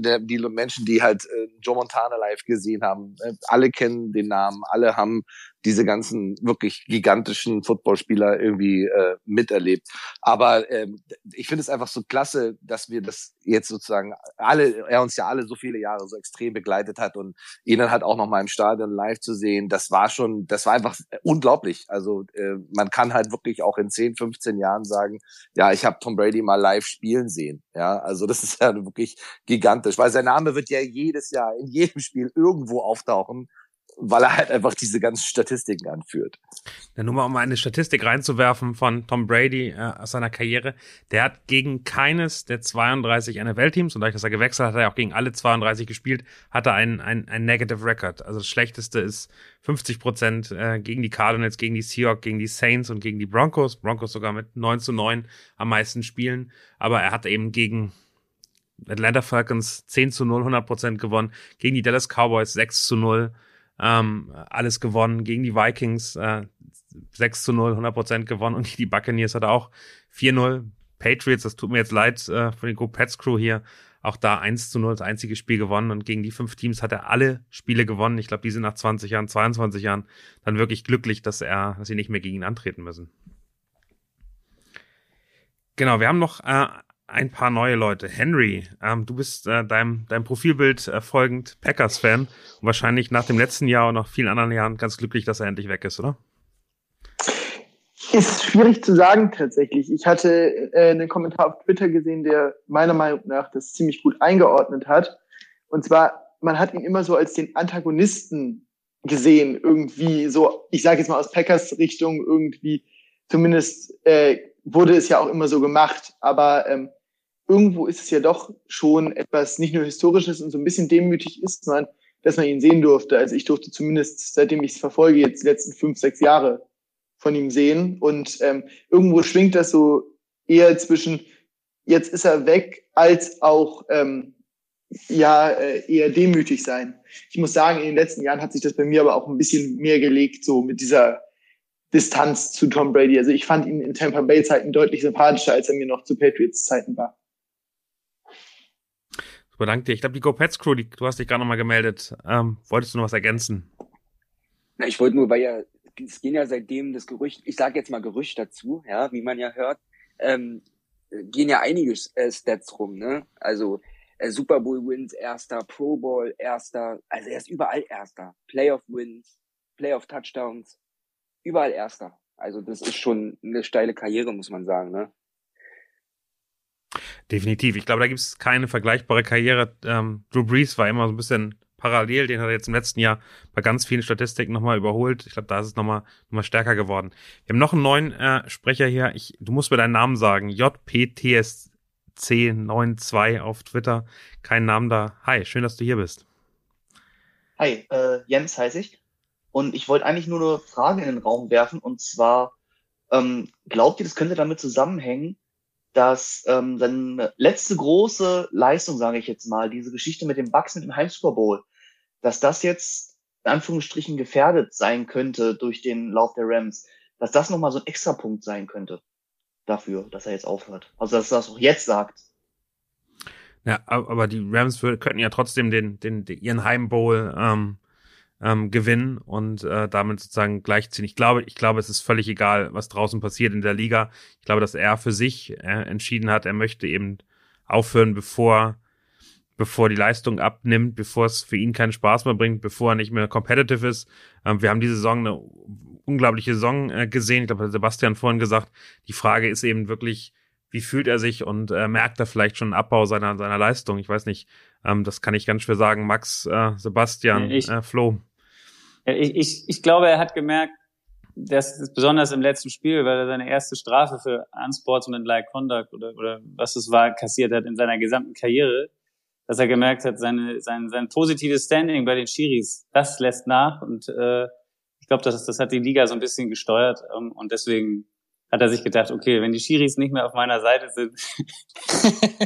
der, die Menschen, die halt äh, Joe Montana live gesehen haben, äh, alle kennen den Namen, alle haben diese ganzen wirklich gigantischen Footballspieler irgendwie äh, miterlebt. Aber ähm, ich finde es einfach so klasse, dass wir das jetzt sozusagen alle, er uns ja alle so viele Jahre so extrem begleitet hat und ihn dann halt auch noch mal im Stadion live zu sehen, das war schon, das war einfach unglaublich. Also äh, man kann halt wirklich auch in 10, 15 Jahren sagen, ja, ich habe Tom Brady mal live spielen sehen. Ja, also das ist ja wirklich gigantisch, weil sein Name wird ja jedes Jahr in jedem Spiel irgendwo auftauchen weil er halt einfach diese ganzen Statistiken anführt. Ja, nur mal um eine Statistik reinzuwerfen von Tom Brady äh, aus seiner Karriere. Der hat gegen keines der 32 NFL-Teams, und dadurch, dass er gewechselt hat, hat er auch gegen alle 32 gespielt, hat er ein, ein, ein Negative Record. Also das Schlechteste ist 50 Prozent äh, gegen die Cardinals, gegen die Seahawks, gegen die Saints und gegen die Broncos. Broncos sogar mit 9 zu 9 am meisten Spielen. Aber er hat eben gegen Atlanta Falcons 10 zu 0, 100 Prozent gewonnen, gegen die Dallas Cowboys 6 zu 0, ähm, alles gewonnen gegen die Vikings, äh, 6 zu 0, 100 Prozent gewonnen und die Buccaneers hat auch 4-0. Patriots, das tut mir jetzt leid äh, für den Go Pets Crew hier, auch da 1 zu 0 das einzige Spiel gewonnen und gegen die fünf Teams hat er alle Spiele gewonnen. Ich glaube, die sind nach 20 Jahren, 22 Jahren dann wirklich glücklich, dass er, dass sie nicht mehr gegen ihn antreten müssen. Genau, wir haben noch äh, ein paar neue Leute. Henry, ähm, du bist äh, deinem, deinem Profilbild äh, folgend Packers-Fan und wahrscheinlich nach dem letzten Jahr und nach vielen anderen Jahren ganz glücklich, dass er endlich weg ist, oder? Ist schwierig zu sagen tatsächlich. Ich hatte äh, einen Kommentar auf Twitter gesehen, der meiner Meinung nach das ziemlich gut eingeordnet hat. Und zwar, man hat ihn immer so als den Antagonisten gesehen, irgendwie so, ich sage jetzt mal aus Packers Richtung irgendwie, zumindest äh, wurde es ja auch immer so gemacht. Aber ähm, irgendwo ist es ja doch schon etwas nicht nur historisches und so ein bisschen demütig ist man, dass man ihn sehen durfte. Also ich durfte zumindest, seitdem ich es verfolge, jetzt die letzten fünf, sechs Jahre von ihm sehen. Und ähm, irgendwo schwingt das so eher zwischen, jetzt ist er weg, als auch ähm, ja äh, eher demütig sein. Ich muss sagen, in den letzten Jahren hat sich das bei mir aber auch ein bisschen mehr gelegt, so mit dieser Distanz zu Tom Brady. Also ich fand ihn in Tampa Bay Zeiten deutlich sympathischer, als er mir noch zu Patriots Zeiten war. Super, danke dir. Ich glaube, die GoPets Crew, die, du hast dich gerade noch mal gemeldet. Ähm, wolltest du noch was ergänzen? Na, ich wollte nur, weil ja, es gehen ja seitdem das Gerücht, ich sage jetzt mal Gerücht dazu, ja, wie man ja hört, ähm, gehen ja einige äh, Stats rum, ne? Also äh, Super Bowl Wins erster, Pro Bowl erster, also er ist überall erster. Playoff Wins, Playoff Touchdowns, überall erster. Also das ist schon eine steile Karriere, muss man sagen, ne? Definitiv. Ich glaube, da gibt es keine vergleichbare Karriere. Ähm, Drew Brees war immer so ein bisschen parallel, den hat er jetzt im letzten Jahr bei ganz vielen Statistiken nochmal überholt. Ich glaube, da ist es nochmal noch mal stärker geworden. Wir haben noch einen neuen äh, Sprecher hier. Ich, du musst mir deinen Namen sagen. JPTSC92 auf Twitter. Kein Namen da. Hi, schön, dass du hier bist. Hi, äh, Jens heiße ich. Und ich wollte eigentlich nur eine Frage in den Raum werfen. Und zwar, ähm, glaubt ihr, das könnte damit zusammenhängen, dass ähm, seine letzte große Leistung, sage ich jetzt mal, diese Geschichte mit dem Bucks mit dem Heim Super Bowl, dass das jetzt in Anführungsstrichen gefährdet sein könnte durch den Lauf der Rams, dass das nochmal so ein Extrapunkt sein könnte dafür, dass er jetzt aufhört. Also dass er das auch jetzt sagt. Ja, aber die Rams könnten ja trotzdem den, den, den ihren Heim Bowl ähm, ähm, gewinnen und äh, damit sozusagen gleichziehen. Ich glaube, ich glaube, es ist völlig egal, was draußen passiert in der Liga. Ich glaube, dass er für sich äh, entschieden hat, er möchte eben aufhören, bevor bevor die Leistung abnimmt, bevor es für ihn keinen Spaß mehr bringt, bevor er nicht mehr competitive ist. Ähm, wir haben diese Saison eine unglaubliche Saison äh, gesehen. Ich glaube, Sebastian vorhin gesagt, die Frage ist eben wirklich, wie fühlt er sich und äh, merkt er vielleicht schon einen Abbau seiner, seiner Leistung? Ich weiß nicht, ähm, das kann ich ganz schwer sagen. Max, äh, Sebastian, ich, äh, Flo. Ich, ich, ich glaube, er hat gemerkt, dass besonders im letzten Spiel, weil er seine erste Strafe für Unsportsmanlike Conduct oder, oder was es war, kassiert hat in seiner gesamten Karriere, dass er gemerkt hat, seine, sein, sein positives Standing bei den Schiris, das lässt nach und äh, ich glaube, das, das hat die Liga so ein bisschen gesteuert ähm, und deswegen hat er sich gedacht, okay, wenn die Schiris nicht mehr auf meiner Seite sind,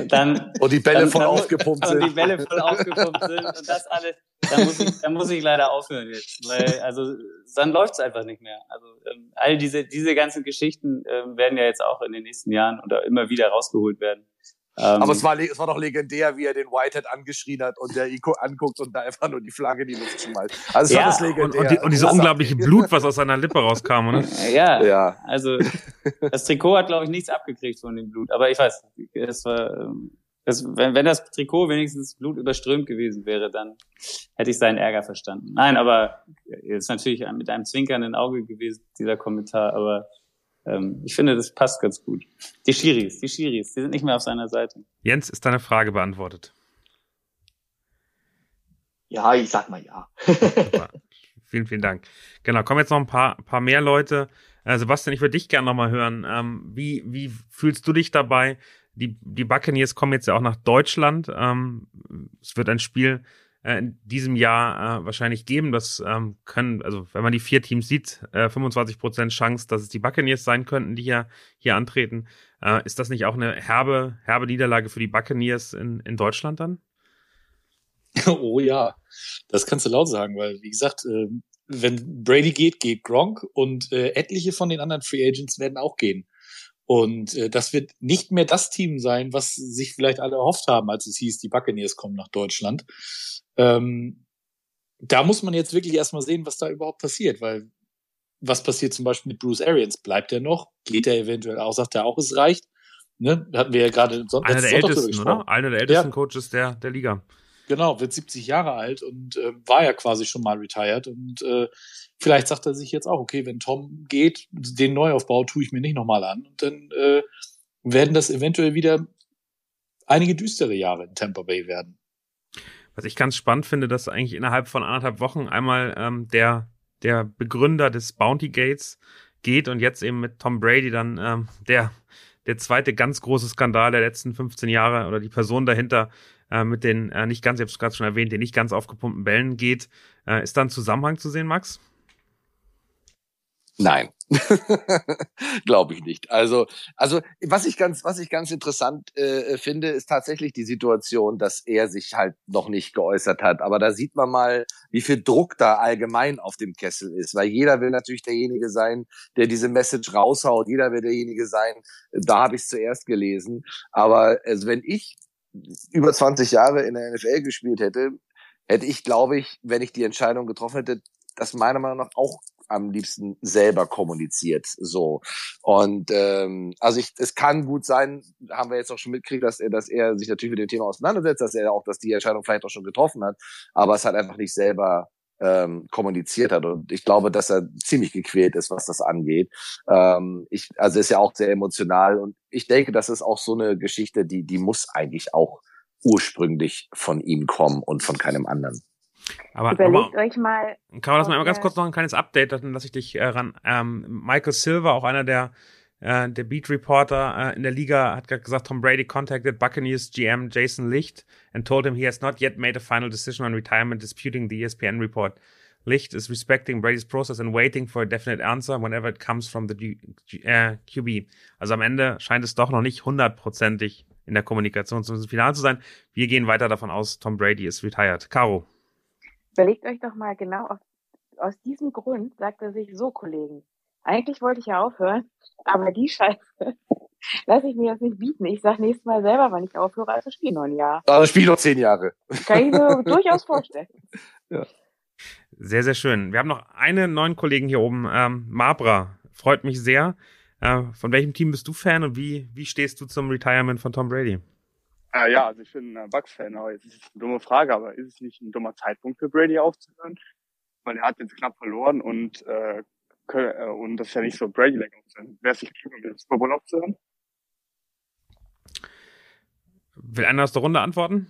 dann und die Bälle dann, voll dann, aufgepumpt sind und die Bälle voll aufgepumpt sind und das alles, dann muss ich, dann muss ich leider aufhören jetzt, weil also dann läuft's einfach nicht mehr. Also ähm, all diese diese ganzen Geschichten ähm, werden ja jetzt auch in den nächsten Jahren oder immer wieder rausgeholt werden. Ähm, Aber es war, es war doch legendär, wie er den Whitehead angeschrien hat und der Iko anguckt und da einfach nur die Flagge in die Luft schmeißt. Also es ja, war das legendär. Und, und, die, und diese unglaubliche Blut, was aus seiner Lippe rauskam, oder? Ja, ja. also das Trikot hat, glaube ich, nichts abgekriegt von dem Blut. Aber ich weiß, es war, ähm, das, wenn, wenn das Trikot wenigstens Blut überströmt gewesen wäre, dann hätte ich seinen Ärger verstanden. Nein, aber ist natürlich mit einem zwinkernden Auge gewesen, dieser Kommentar, aber ähm, ich finde, das passt ganz gut. Die Schiris, die Schiris, die sind nicht mehr auf seiner Seite. Jens, ist deine Frage beantwortet? Ja, ich sag mal ja. Super. Vielen, vielen Dank. Genau, kommen jetzt noch ein paar, paar mehr Leute. Äh, Sebastian, ich würde dich gerne nochmal hören. Ähm, wie, wie fühlst du dich dabei? Die, die Buccaneers kommen jetzt ja auch nach Deutschland. Ähm, es wird ein Spiel in diesem Jahr äh, wahrscheinlich geben. Das ähm, können, also wenn man die vier Teams sieht, äh, 25 Prozent Chance, dass es die Buccaneers sein könnten, die hier, hier antreten. Äh, ist das nicht auch eine herbe, herbe Niederlage für die Buccaneers in, in Deutschland dann? Oh ja, das kannst du laut sagen, weil wie gesagt, äh, wenn Brady geht, geht Gronk und äh, etliche von den anderen Free Agents werden auch gehen. Und äh, das wird nicht mehr das Team sein, was sich vielleicht alle erhofft haben, als es hieß, die Buccaneers kommen nach Deutschland. Ähm, da muss man jetzt wirklich erstmal sehen, was da überhaupt passiert, weil was passiert zum Beispiel mit Bruce Arians? Bleibt er noch? Geht er eventuell auch? Sagt er auch, es reicht? Ne? Hatten wir ja gerade Son Einer der ältesten, oder? Einer der ältesten ja. Coaches der, der Liga. Genau, wird 70 Jahre alt und äh, war ja quasi schon mal retired. Und äh, vielleicht sagt er sich jetzt auch, okay, wenn Tom geht, den Neuaufbau tue ich mir nicht nochmal an. Und dann äh, werden das eventuell wieder einige düstere Jahre in Tampa Bay werden. Was ich ganz spannend finde, dass eigentlich innerhalb von anderthalb Wochen einmal ähm, der, der Begründer des Bounty Gates geht und jetzt eben mit Tom Brady dann ähm, der, der zweite ganz große Skandal der letzten 15 Jahre oder die Person dahinter äh, mit den äh, nicht ganz, ich habe es gerade schon erwähnt, den nicht ganz aufgepumpten Bällen geht. Äh, ist da ein Zusammenhang zu sehen, Max? Nein, glaube ich nicht. Also, also was ich ganz, was ich ganz interessant äh, finde, ist tatsächlich die Situation, dass er sich halt noch nicht geäußert hat. Aber da sieht man mal, wie viel Druck da allgemein auf dem Kessel ist, weil jeder will natürlich derjenige sein, der diese Message raushaut. Jeder will derjenige sein. Da habe ich es zuerst gelesen. Aber also wenn ich über 20 Jahre in der NFL gespielt hätte, hätte ich, glaube ich, wenn ich die Entscheidung getroffen hätte, das meiner Meinung nach auch am liebsten selber kommuniziert. So. Und ähm, also ich, es kann gut sein, haben wir jetzt auch schon mitgekriegt, dass er, dass er sich natürlich mit dem Thema auseinandersetzt, dass er auch, dass die Entscheidung vielleicht auch schon getroffen hat, aber es hat einfach nicht selber ähm, kommuniziert hat. Und ich glaube, dass er ziemlich gequält ist, was das angeht. Ähm, ich, also ist ja auch sehr emotional und ich denke, das ist auch so eine Geschichte, die, die muss eigentlich auch ursprünglich von ihm kommen und von keinem anderen. Aber, Überlegt aber, euch mal. Kann man das mal ganz kurz noch ein kleines Update, dann lasse ich dich äh, ran. Ähm, Michael Silver, auch einer der äh, der Beat Reporter äh, in der Liga hat gerade gesagt, Tom Brady contacted Buccaneers GM Jason Licht and told him he has not yet made a final decision on retirement, disputing the ESPN report. Licht is respecting Brady's process and waiting for a definite answer whenever it comes from the G G äh, QB. Also am Ende scheint es doch noch nicht hundertprozentig in der Kommunikation zum Finale zu sein. Wir gehen weiter davon aus, Tom Brady ist retired. Caro. Überlegt euch doch mal genau aus, aus diesem Grund sagt er sich so, Kollegen. Eigentlich wollte ich ja aufhören, aber die Scheiße lasse ich mir jetzt nicht bieten. Ich sag nächstes Mal selber, wann ich aufhöre, also spiel noch ein Jahr. Also spiel noch zehn Jahre. Kann ich mir durchaus vorstellen. Ja. Sehr, sehr schön. Wir haben noch einen neuen Kollegen hier oben, ähm, Mabra. Freut mich sehr. Äh, von welchem Team bist du Fan und wie, wie stehst du zum Retirement von Tom Brady? Äh, ja, also ich bin ein Bucks-Fan, aber jetzt ist es eine dumme Frage, aber ist es nicht ein dummer Zeitpunkt für Brady aufzuhören? Weil er hat jetzt knapp verloren und, äh, äh und das ist ja nicht so Brady-like aufzuhören. Wäre es nicht klug, um den Super Bowl aufzuhören? Will einer aus der Runde antworten?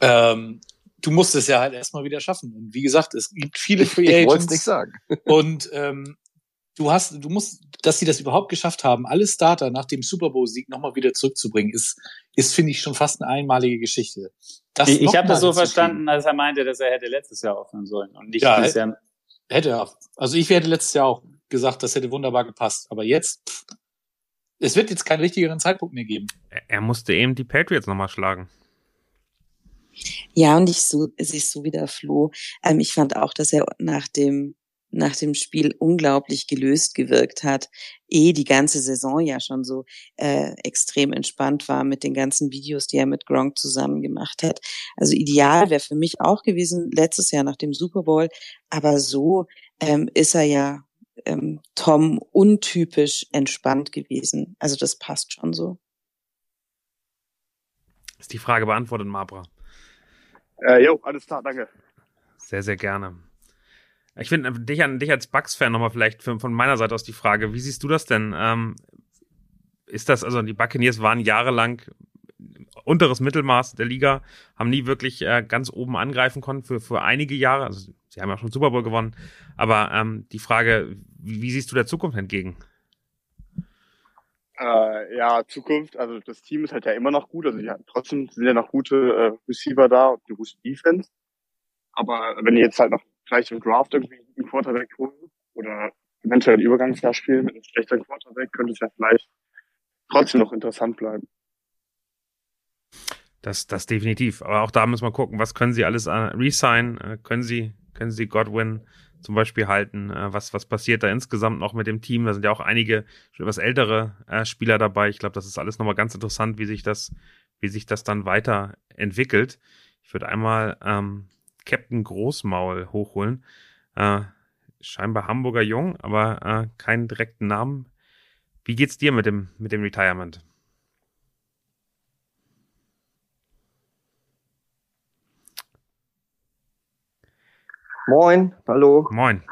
Ähm, du musst es ja halt erstmal wieder schaffen. Und wie gesagt, es gibt viele Free Agents. Ich wollte nicht sagen. und ähm, du hast, du musst, dass sie das überhaupt geschafft haben, alle Starter nach dem Super Bowl-Sieg nochmal wieder zurückzubringen, ist, ist finde ich schon fast eine einmalige Geschichte. Das ich ich habe das so verstanden, als er meinte, dass er hätte letztes Jahr aufhören sollen und nicht ja, dieses Jahr. Hätte er. Also ich hätte letztes Jahr auch gesagt, das hätte wunderbar gepasst. Aber jetzt, pff, es wird jetzt keinen richtigeren Zeitpunkt mehr geben. Er musste eben die Patriots nochmal schlagen. Ja, und ich so, es ist so wieder Flo. Ähm, ich fand auch, dass er nach dem nach dem Spiel unglaublich gelöst gewirkt hat, eh die ganze Saison ja schon so äh, extrem entspannt war mit den ganzen Videos, die er mit Gronk zusammen gemacht hat. Also ideal wäre für mich auch gewesen letztes Jahr nach dem Super Bowl, aber so ähm, ist er ja ähm, Tom untypisch entspannt gewesen. Also das passt schon so. Ist die Frage beantwortet, Mabra? Äh, jo, alles klar, danke. Sehr, sehr gerne. Ich finde äh, dich, dich als Bucks-Fan nochmal vielleicht für, von meiner Seite aus die Frage, wie siehst du das denn? Ähm, ist das, also die Buccaneers waren jahrelang unteres Mittelmaß der Liga, haben nie wirklich äh, ganz oben angreifen können für, für einige Jahre. Also sie haben ja schon Super Bowl gewonnen. Aber ähm, die Frage, wie, wie siehst du der Zukunft entgegen? Äh, ja, Zukunft, also das Team ist halt ja immer noch gut. Also ja, trotzdem sind ja noch gute äh, Receiver da und eine gute Defense. Aber wenn ihr jetzt halt noch vielleicht im Draft irgendwie einen Quarterback holen oder eventuell ein Übergangsjahr spielen mit einem schlechteren Quarterback, könnte es ja vielleicht trotzdem noch interessant bleiben. Das, das definitiv. Aber auch da müssen wir gucken, was können sie alles äh, resign? Äh, können sie, können sie Godwin zum Beispiel halten? Äh, was, was passiert da insgesamt noch mit dem Team? Da sind ja auch einige schon etwas ältere äh, Spieler dabei. Ich glaube, das ist alles nochmal ganz interessant, wie sich das, wie sich das dann weiterentwickelt. Ich würde einmal ähm, Captain Großmaul hochholen. Äh, scheinbar Hamburger Jung, aber äh, keinen direkten Namen. Wie geht's dir mit dem, mit dem Retirement? Moin, hallo. Moin.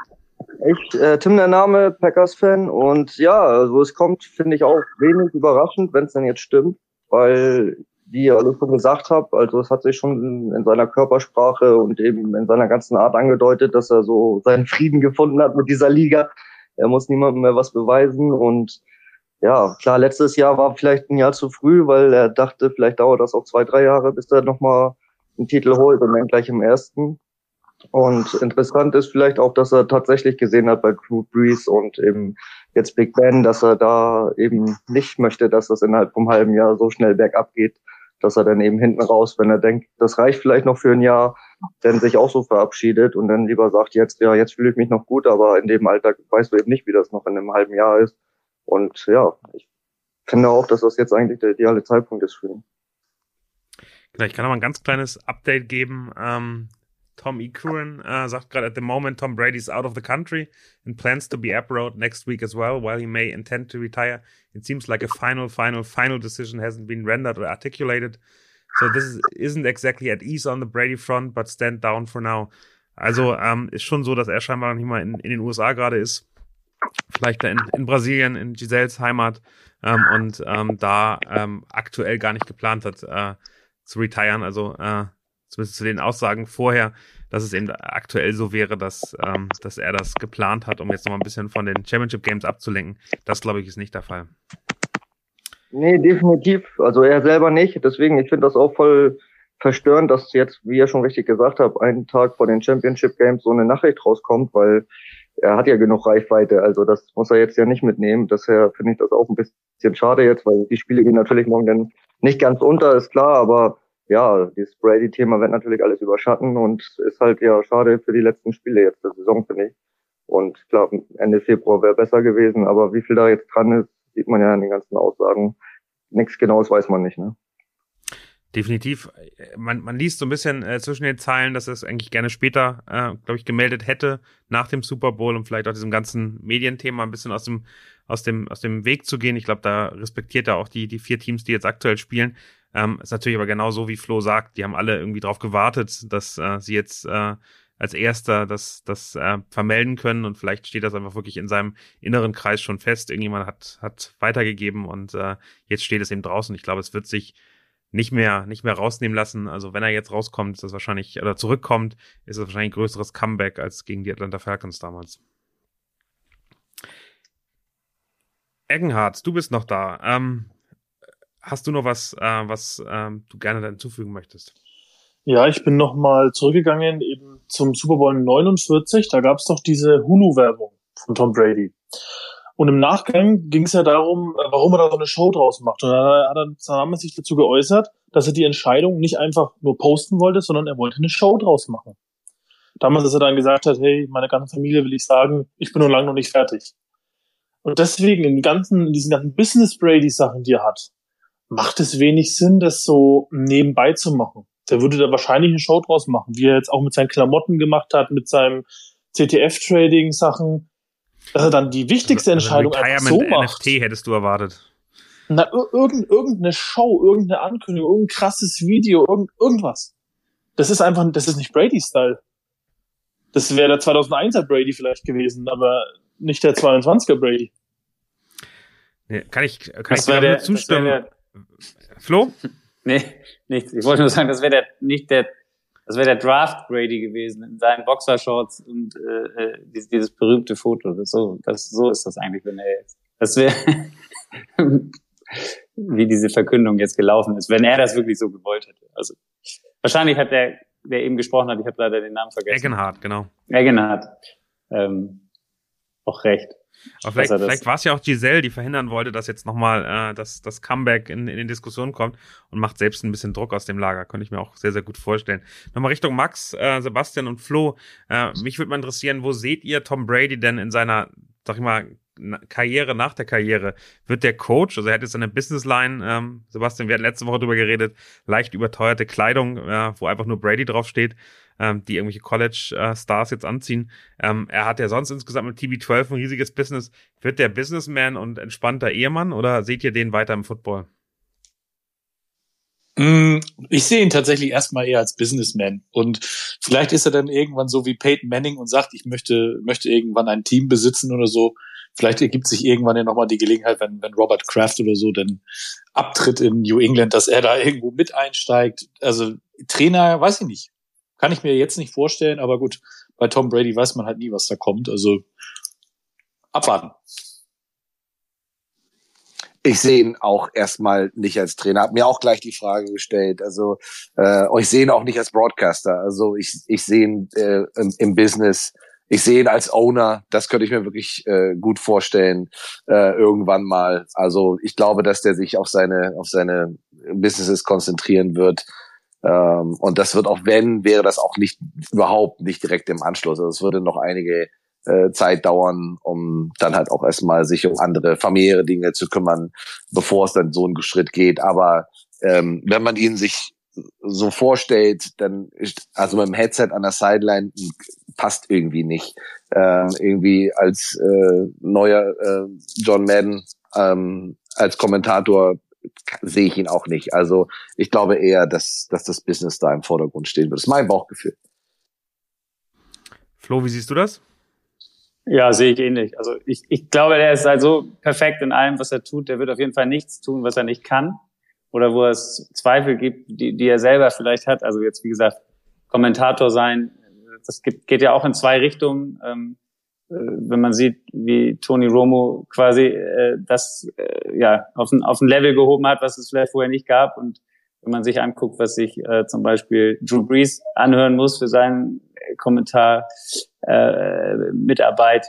Ich, äh, Tim der Name, Packers-Fan und ja, also es kommt, finde ich auch wenig überraschend, wenn es denn jetzt stimmt, weil wie ihr alle schon gesagt habt, also es hat sich schon in, in, seiner Körpersprache und eben in seiner ganzen Art angedeutet, dass er so seinen Frieden gefunden hat mit dieser Liga. Er muss niemandem mehr was beweisen und ja, klar, letztes Jahr war vielleicht ein Jahr zu früh, weil er dachte, vielleicht dauert das auch zwei, drei Jahre, bis er nochmal einen Titel holt und dann gleich im ersten. Und interessant ist vielleicht auch, dass er tatsächlich gesehen hat bei Crew Breeze und eben jetzt Big Ben, dass er da eben nicht möchte, dass das innerhalb vom halben Jahr so schnell bergab geht, dass er dann eben hinten raus, wenn er denkt, das reicht vielleicht noch für ein Jahr, dann sich auch so verabschiedet und dann lieber sagt, jetzt, ja, jetzt fühle ich mich noch gut, aber in dem Alter weißt du eben nicht, wie das noch in einem halben Jahr ist. Und ja, ich finde auch, dass das jetzt eigentlich der ideale Zeitpunkt ist für ihn. Genau, ich kann noch mal ein ganz kleines Update geben. Ähm, Tom E. Curran uh, sagt gerade, at the moment Tom Brady's out of the country and plans to be abroad next week as well. While he may intend to retire, it seems like a final, final, final decision hasn't been rendered or articulated. So this is, isn't exactly at ease on the Brady front, but stand down for now. Also ähm, ist schon so, dass er scheinbar nicht mal in, in den USA gerade ist. Vielleicht in, in Brasilien, in Giselles Heimat ähm, und ähm, da ähm, aktuell gar nicht geplant hat äh, zu retiren. Also äh, zumindest zu den Aussagen vorher, dass es eben aktuell so wäre, dass, ähm, dass er das geplant hat, um jetzt noch mal ein bisschen von den Championship Games abzulenken. Das, glaube ich, ist nicht der Fall. Nee, definitiv. Also er selber nicht. Deswegen, ich finde das auch voll verstörend, dass jetzt, wie ihr schon richtig gesagt habt, einen Tag vor den Championship Games so eine Nachricht rauskommt, weil er hat ja genug Reichweite. Also das muss er jetzt ja nicht mitnehmen. Daher finde ich das auch ein bisschen schade jetzt, weil die Spiele gehen natürlich morgen dann nicht ganz unter, ist klar, aber ja, dieses Brady-Thema wird natürlich alles überschatten und ist halt ja schade für die letzten Spiele jetzt der Saison, finde ich. Und ich glaube, Ende Februar wäre besser gewesen, aber wie viel da jetzt dran ist, sieht man ja in den ganzen Aussagen. Nichts Genaues weiß man nicht, ne? Definitiv. Man, man liest so ein bisschen äh, zwischen den Zeilen, dass es eigentlich gerne später, äh, glaube ich, gemeldet hätte, nach dem Super Bowl, um vielleicht auch diesem ganzen Medienthema ein bisschen aus dem, aus dem, aus dem Weg zu gehen. Ich glaube, da respektiert er auch die, die vier Teams, die jetzt aktuell spielen. Ähm, ist natürlich aber genau so, wie Flo sagt, die haben alle irgendwie darauf gewartet, dass äh, sie jetzt äh, als erster das, das äh, vermelden können und vielleicht steht das einfach wirklich in seinem inneren Kreis schon fest. Irgendjemand hat, hat weitergegeben und äh, jetzt steht es eben draußen. Ich glaube, es wird sich nicht mehr, nicht mehr rausnehmen lassen. Also wenn er jetzt rauskommt, ist das wahrscheinlich, oder zurückkommt, ist es wahrscheinlich ein größeres Comeback als gegen die Atlanta Falcons damals. Eggenhardt, du bist noch da. Ähm, hast du noch was, äh, was ähm, du gerne da hinzufügen möchtest? Ja, ich bin noch mal zurückgegangen eben zum Super Bowl 49. Da gab es doch diese Hulu-Werbung von Tom Brady. Und im Nachgang ging es ja darum, äh, warum er da so eine Show draus macht. Und da hat er damals sich dazu geäußert, dass er die Entscheidung nicht einfach nur posten wollte, sondern er wollte eine Show draus machen. Damals, als er dann gesagt hat, hey, meine ganze Familie will ich sagen, ich bin nur lange noch nicht fertig. Und deswegen in, ganzen, in diesen ganzen Business-Brady-Sachen, die er hat, macht es wenig Sinn, das so nebenbei zu machen. Der würde da wahrscheinlich eine Show draus machen, wie er jetzt auch mit seinen Klamotten gemacht hat, mit seinem CTF-Trading-Sachen, dass er dann die wichtigste also, also Entscheidung so macht. NFT hättest du erwartet. Na, irgend, irgendeine Show, irgendeine Ankündigung, irgendein krasses Video, irgend, irgendwas. Das ist einfach, das ist nicht Brady-Style. Das wäre der 2001er Brady vielleicht gewesen, aber nicht der 22er Brady. Nee, kann ich, kann das ich dir der, zustimmen? Flo? Nee, nichts. Ich wollte nur sagen, das wäre der, nicht der, das wäre der Draft Brady gewesen in seinen Boxershorts und äh, äh dieses, dieses berühmte Foto. Das so, das, so ist das eigentlich, wenn er jetzt. Das wäre wie diese Verkündung jetzt gelaufen ist, wenn er das wirklich so gewollt hätte. Also wahrscheinlich hat der, der eben gesprochen hat, ich habe leider den Namen vergessen. Eggenhardt, genau. Eggenhardt. Ähm, auch recht. Aber vielleicht, vielleicht war es ja auch Giselle, die verhindern wollte, dass jetzt nochmal äh, das, das Comeback in, in den Diskussionen kommt und macht selbst ein bisschen Druck aus dem Lager. Könnte ich mir auch sehr, sehr gut vorstellen. Nochmal Richtung Max, äh, Sebastian und Flo. Äh, mich würde mal interessieren, wo seht ihr Tom Brady denn in seiner, sag ich mal, Karriere nach der Karriere? Wird der Coach, also er hat jetzt eine Businessline, ähm, Sebastian, wir hatten letzte Woche drüber geredet, leicht überteuerte Kleidung, äh, wo einfach nur Brady draufsteht ähm, die irgendwelche College-Stars jetzt anziehen. Ähm, er hat ja sonst insgesamt mit TB12 ein riesiges Business. Wird der Businessman und entspannter Ehemann oder seht ihr den weiter im Football? Mm, ich sehe ihn tatsächlich erstmal eher als Businessman. Und vielleicht ist er dann irgendwann so wie Peyton Manning und sagt, ich möchte, möchte irgendwann ein Team besitzen oder so. Vielleicht ergibt sich irgendwann ja nochmal die Gelegenheit, wenn, wenn Robert Kraft oder so dann abtritt in New England, dass er da irgendwo mit einsteigt. Also Trainer, weiß ich nicht. Kann ich mir jetzt nicht vorstellen, aber gut, bei Tom Brady weiß man halt nie, was da kommt. Also abwarten. ich sehe ihn auch erstmal nicht als Trainer. Hab mir auch gleich die Frage gestellt. Also äh, ich sehe ihn auch nicht als Broadcaster. Also ich, ich sehe ihn äh, im, im Business. Ich sehe ihn als Owner. Das könnte ich mir wirklich äh, gut vorstellen äh, irgendwann mal. Also ich glaube, dass der sich auf seine auf seine Businesses konzentrieren wird. Ähm, und das wird auch wenn wäre das auch nicht überhaupt nicht direkt im Anschluss. Also es würde noch einige äh, Zeit dauern, um dann halt auch erstmal sich um andere familiäre Dinge zu kümmern, bevor es dann so einen Schritt geht. Aber ähm, wenn man ihn sich so vorstellt, dann ist, also mit dem Headset an der Sideline passt irgendwie nicht. Ähm, irgendwie als äh, neuer äh, John Madden ähm, als Kommentator sehe ich ihn auch nicht. Also ich glaube eher, dass, dass das Business da im Vordergrund stehen wird. Das ist mein Bauchgefühl. Flo, wie siehst du das? Ja, sehe ich ähnlich. Also ich, ich glaube, der ist halt so perfekt in allem, was er tut. Der wird auf jeden Fall nichts tun, was er nicht kann. Oder wo es Zweifel gibt, die, die er selber vielleicht hat. Also jetzt, wie gesagt, Kommentator sein, das geht, geht ja auch in zwei Richtungen. Ähm, äh, wenn man sieht, wie Tony Romo quasi äh, das äh, ja auf ein, auf ein Level gehoben hat, was es vielleicht vorher nicht gab. Und wenn man sich anguckt, was sich äh, zum Beispiel Drew Brees anhören muss für seinen Kommentar, äh, Mitarbeit.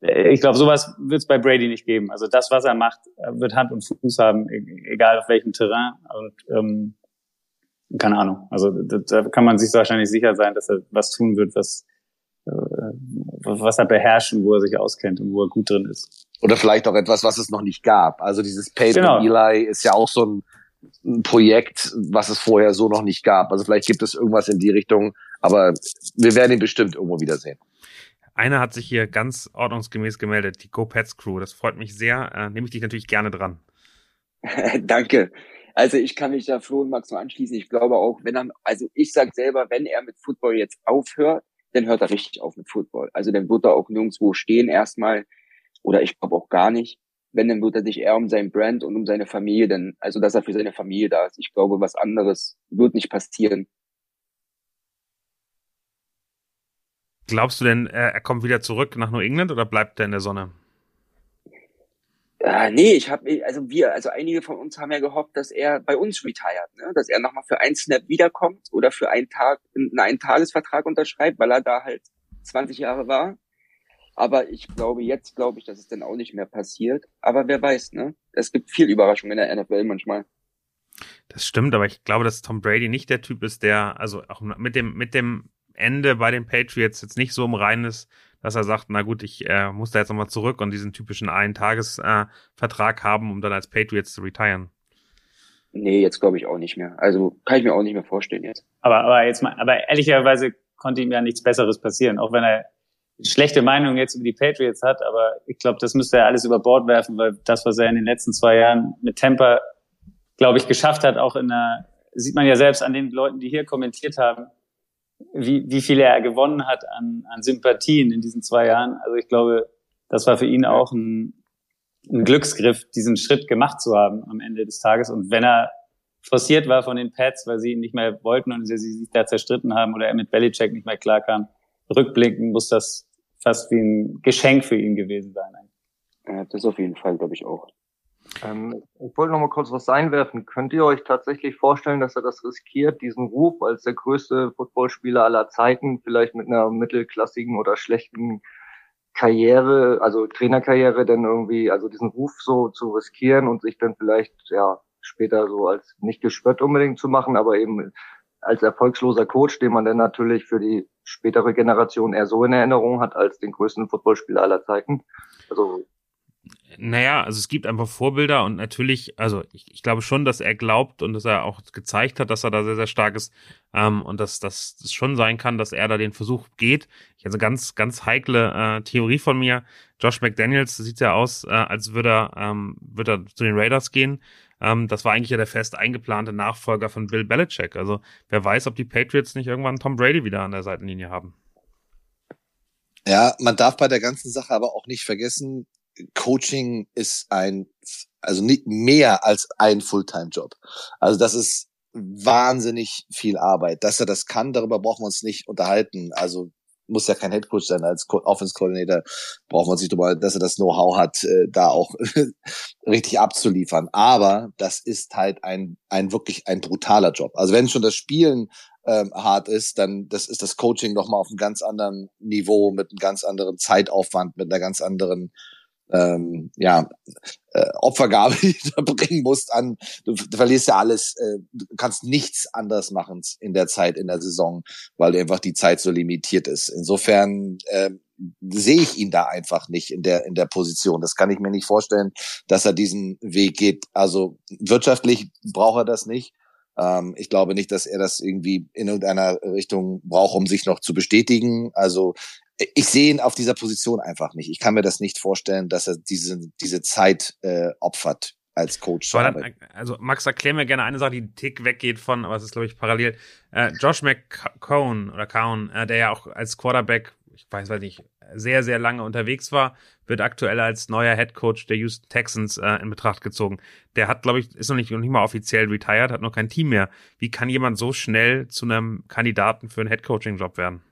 Äh, ich glaube, sowas wird es bei Brady nicht geben. Also das, was er macht, wird Hand und Fuß haben, e-, egal auf welchem Terrain. Und ähm, keine Ahnung. Also da, da kann man sich wahrscheinlich sicher sein, dass er was tun wird, was äh, was er beherrscht und wo er sich auskennt und wo er gut drin ist. Oder vielleicht auch etwas, was es noch nicht gab. Also dieses Peyton Genau. Eli ist ja auch so ein, ein Projekt, was es vorher so noch nicht gab. Also vielleicht gibt es irgendwas in die Richtung, aber wir werden ihn bestimmt irgendwo wiedersehen. Einer hat sich hier ganz ordnungsgemäß gemeldet, die Go Pets Crew. Das freut mich sehr. Äh, nehme ich dich natürlich gerne dran. Danke. Also ich kann mich da Flo und Max nur anschließen. Ich glaube auch, wenn er, also ich sag selber, wenn er mit Football jetzt aufhört, dann hört er richtig auf mit Football. Also dann wird er auch nirgendwo stehen erstmal. Oder ich glaube auch gar nicht. Wenn, dann wird er sich eher um sein Brand und um seine Familie, denn, also dass er für seine Familie da ist. Ich glaube, was anderes wird nicht passieren. Glaubst du denn, er kommt wieder zurück nach New England oder bleibt er in der Sonne? Äh, nee, ich habe, also wir, also einige von uns haben ja gehofft, dass er bei uns retired, ne? dass er nochmal für einen Snap wiederkommt oder für einen Tag einen Eintagesvertrag unterschreibt, weil er da halt 20 Jahre war. Aber ich glaube, jetzt glaube ich, dass es dann auch nicht mehr passiert. Aber wer weiß, ne? Es gibt viel Überraschung in der NFL manchmal. Das stimmt, aber ich glaube, dass Tom Brady nicht der Typ ist, der, also auch mit dem, mit dem Ende bei den Patriots jetzt nicht so im Reinen ist, dass er sagt, na gut, ich äh, muss da jetzt nochmal zurück und diesen typischen Ein-Tages-Vertrag äh, Vertrag haben, um dann als Patriots zu retiren. Nee, jetzt glaube ich auch nicht mehr. Also kann ich mir auch nicht mehr vorstellen jetzt. Aber, aber jetzt mal, aber ehrlicherweise konnte ihm ja nichts Besseres passieren, auch wenn er schlechte Meinung jetzt über die Patriots hat, aber ich glaube, das müsste er alles über Bord werfen, weil das, was er in den letzten zwei Jahren mit Tampa, glaube ich, geschafft hat, auch in der, sieht man ja selbst an den Leuten, die hier kommentiert haben, wie, wie viel er gewonnen hat an, an Sympathien in diesen zwei Jahren. Also ich glaube, das war für ihn auch ein, ein Glücksgriff, diesen Schritt gemacht zu haben am Ende des Tages. Und wenn er forciert war von den Pats, weil sie ihn nicht mehr wollten und sie sich da zerstritten haben oder er mit Belichick nicht mehr klarkam, rückblickend muss das fast wie ein Geschenk für ihn gewesen sein. Ja, das auf jeden Fall, glaube ich auch. Ähm, ich wollte noch mal kurz was einwerfen. Könnt ihr euch tatsächlich vorstellen, dass er das riskiert, diesen Ruf als der größte Footballspieler aller Zeiten, vielleicht mit einer mittelklassigen oder schlechten Karriere, also Trainerkarriere, dann irgendwie, also diesen Ruf so zu riskieren und sich dann vielleicht, ja, später so als nicht gespött unbedingt zu machen, aber eben als erfolgsloser Coach, den man dann natürlich für die spätere Generation eher so in Erinnerung hat als den größten Footballspieler aller Zeiten. Also Naja, also es gibt einfach Vorbilder und natürlich, also ich, ich glaube schon, dass er glaubt und dass er auch gezeigt hat, dass er da sehr, sehr stark ist ähm, und dass das dass schon sein kann, dass er da den Versuch geht. Ich also ganz, ganz heikle äh, Theorie von mir. Josh McDaniels sieht ja aus, äh, als würde er, ähm, würde er zu den Raiders gehen. Ähm, das war eigentlich ja der fest eingeplante Nachfolger von Bill Belichick. Also wer weiß, ob die Patriots nicht irgendwann Tom Brady wieder an der Seitenlinie haben. Ja, man darf bei der ganzen Sache aber auch nicht vergessen, Coaching ist ein, also nicht mehr als ein Fulltime-Job. Also das ist wahnsinnig viel Arbeit. Dass er das kann, darüber brauchen wir uns nicht unterhalten. Also muss ja kein Headcoach sein. Als Offense Coordinator braucht man sich drüber, dass er das Know-how hat, äh, da auch richtig abzuliefern. Aber das ist halt ein, ein wirklich ein brutaler Job. Also wenn schon das Spielen ähm, hart ist, dann das ist das Coaching noch mal auf einem ganz anderen Niveau, mit einem ganz anderen Zeitaufwand, mit einer ganz anderen ähm, ja, äh, Opfergabe, die du bringen musst an, du, du verlierst ja alles, äh, du kannst nichts anders machen in der Zeit, in der Saison, weil einfach die Zeit so limitiert ist. Insofern äh, sehe ich ihn da einfach nicht in der, in der Position. Das kann ich mir nicht vorstellen, dass er diesen Weg geht. Also wirtschaftlich braucht er das nicht. Ähm, ich glaube nicht, dass er das irgendwie in irgendeiner Richtung braucht, um sich noch zu bestätigen. Also ich sehe ihn auf dieser Position einfach nicht. Ich kann mir das nicht vorstellen, dass er diese, diese Zeit äh, opfert als Coach. Dann, also Max, erklär mir gerne eine Sache, die einen Tick weggeht von, aber es ist glaube ich parallel. Äh, Josh McCown oder Cowan, äh, der ja auch als Quarterback, ich weiß weiß nicht, sehr sehr lange unterwegs war, wird aktuell als neuer Head Coach der Houston Texans äh, in Betracht gezogen. Der hat glaube ich ist noch nicht noch nicht mal offiziell retired, hat noch kein Team mehr. Wie kann jemand so schnell zu einem Kandidaten für einen Head Coaching Job werden?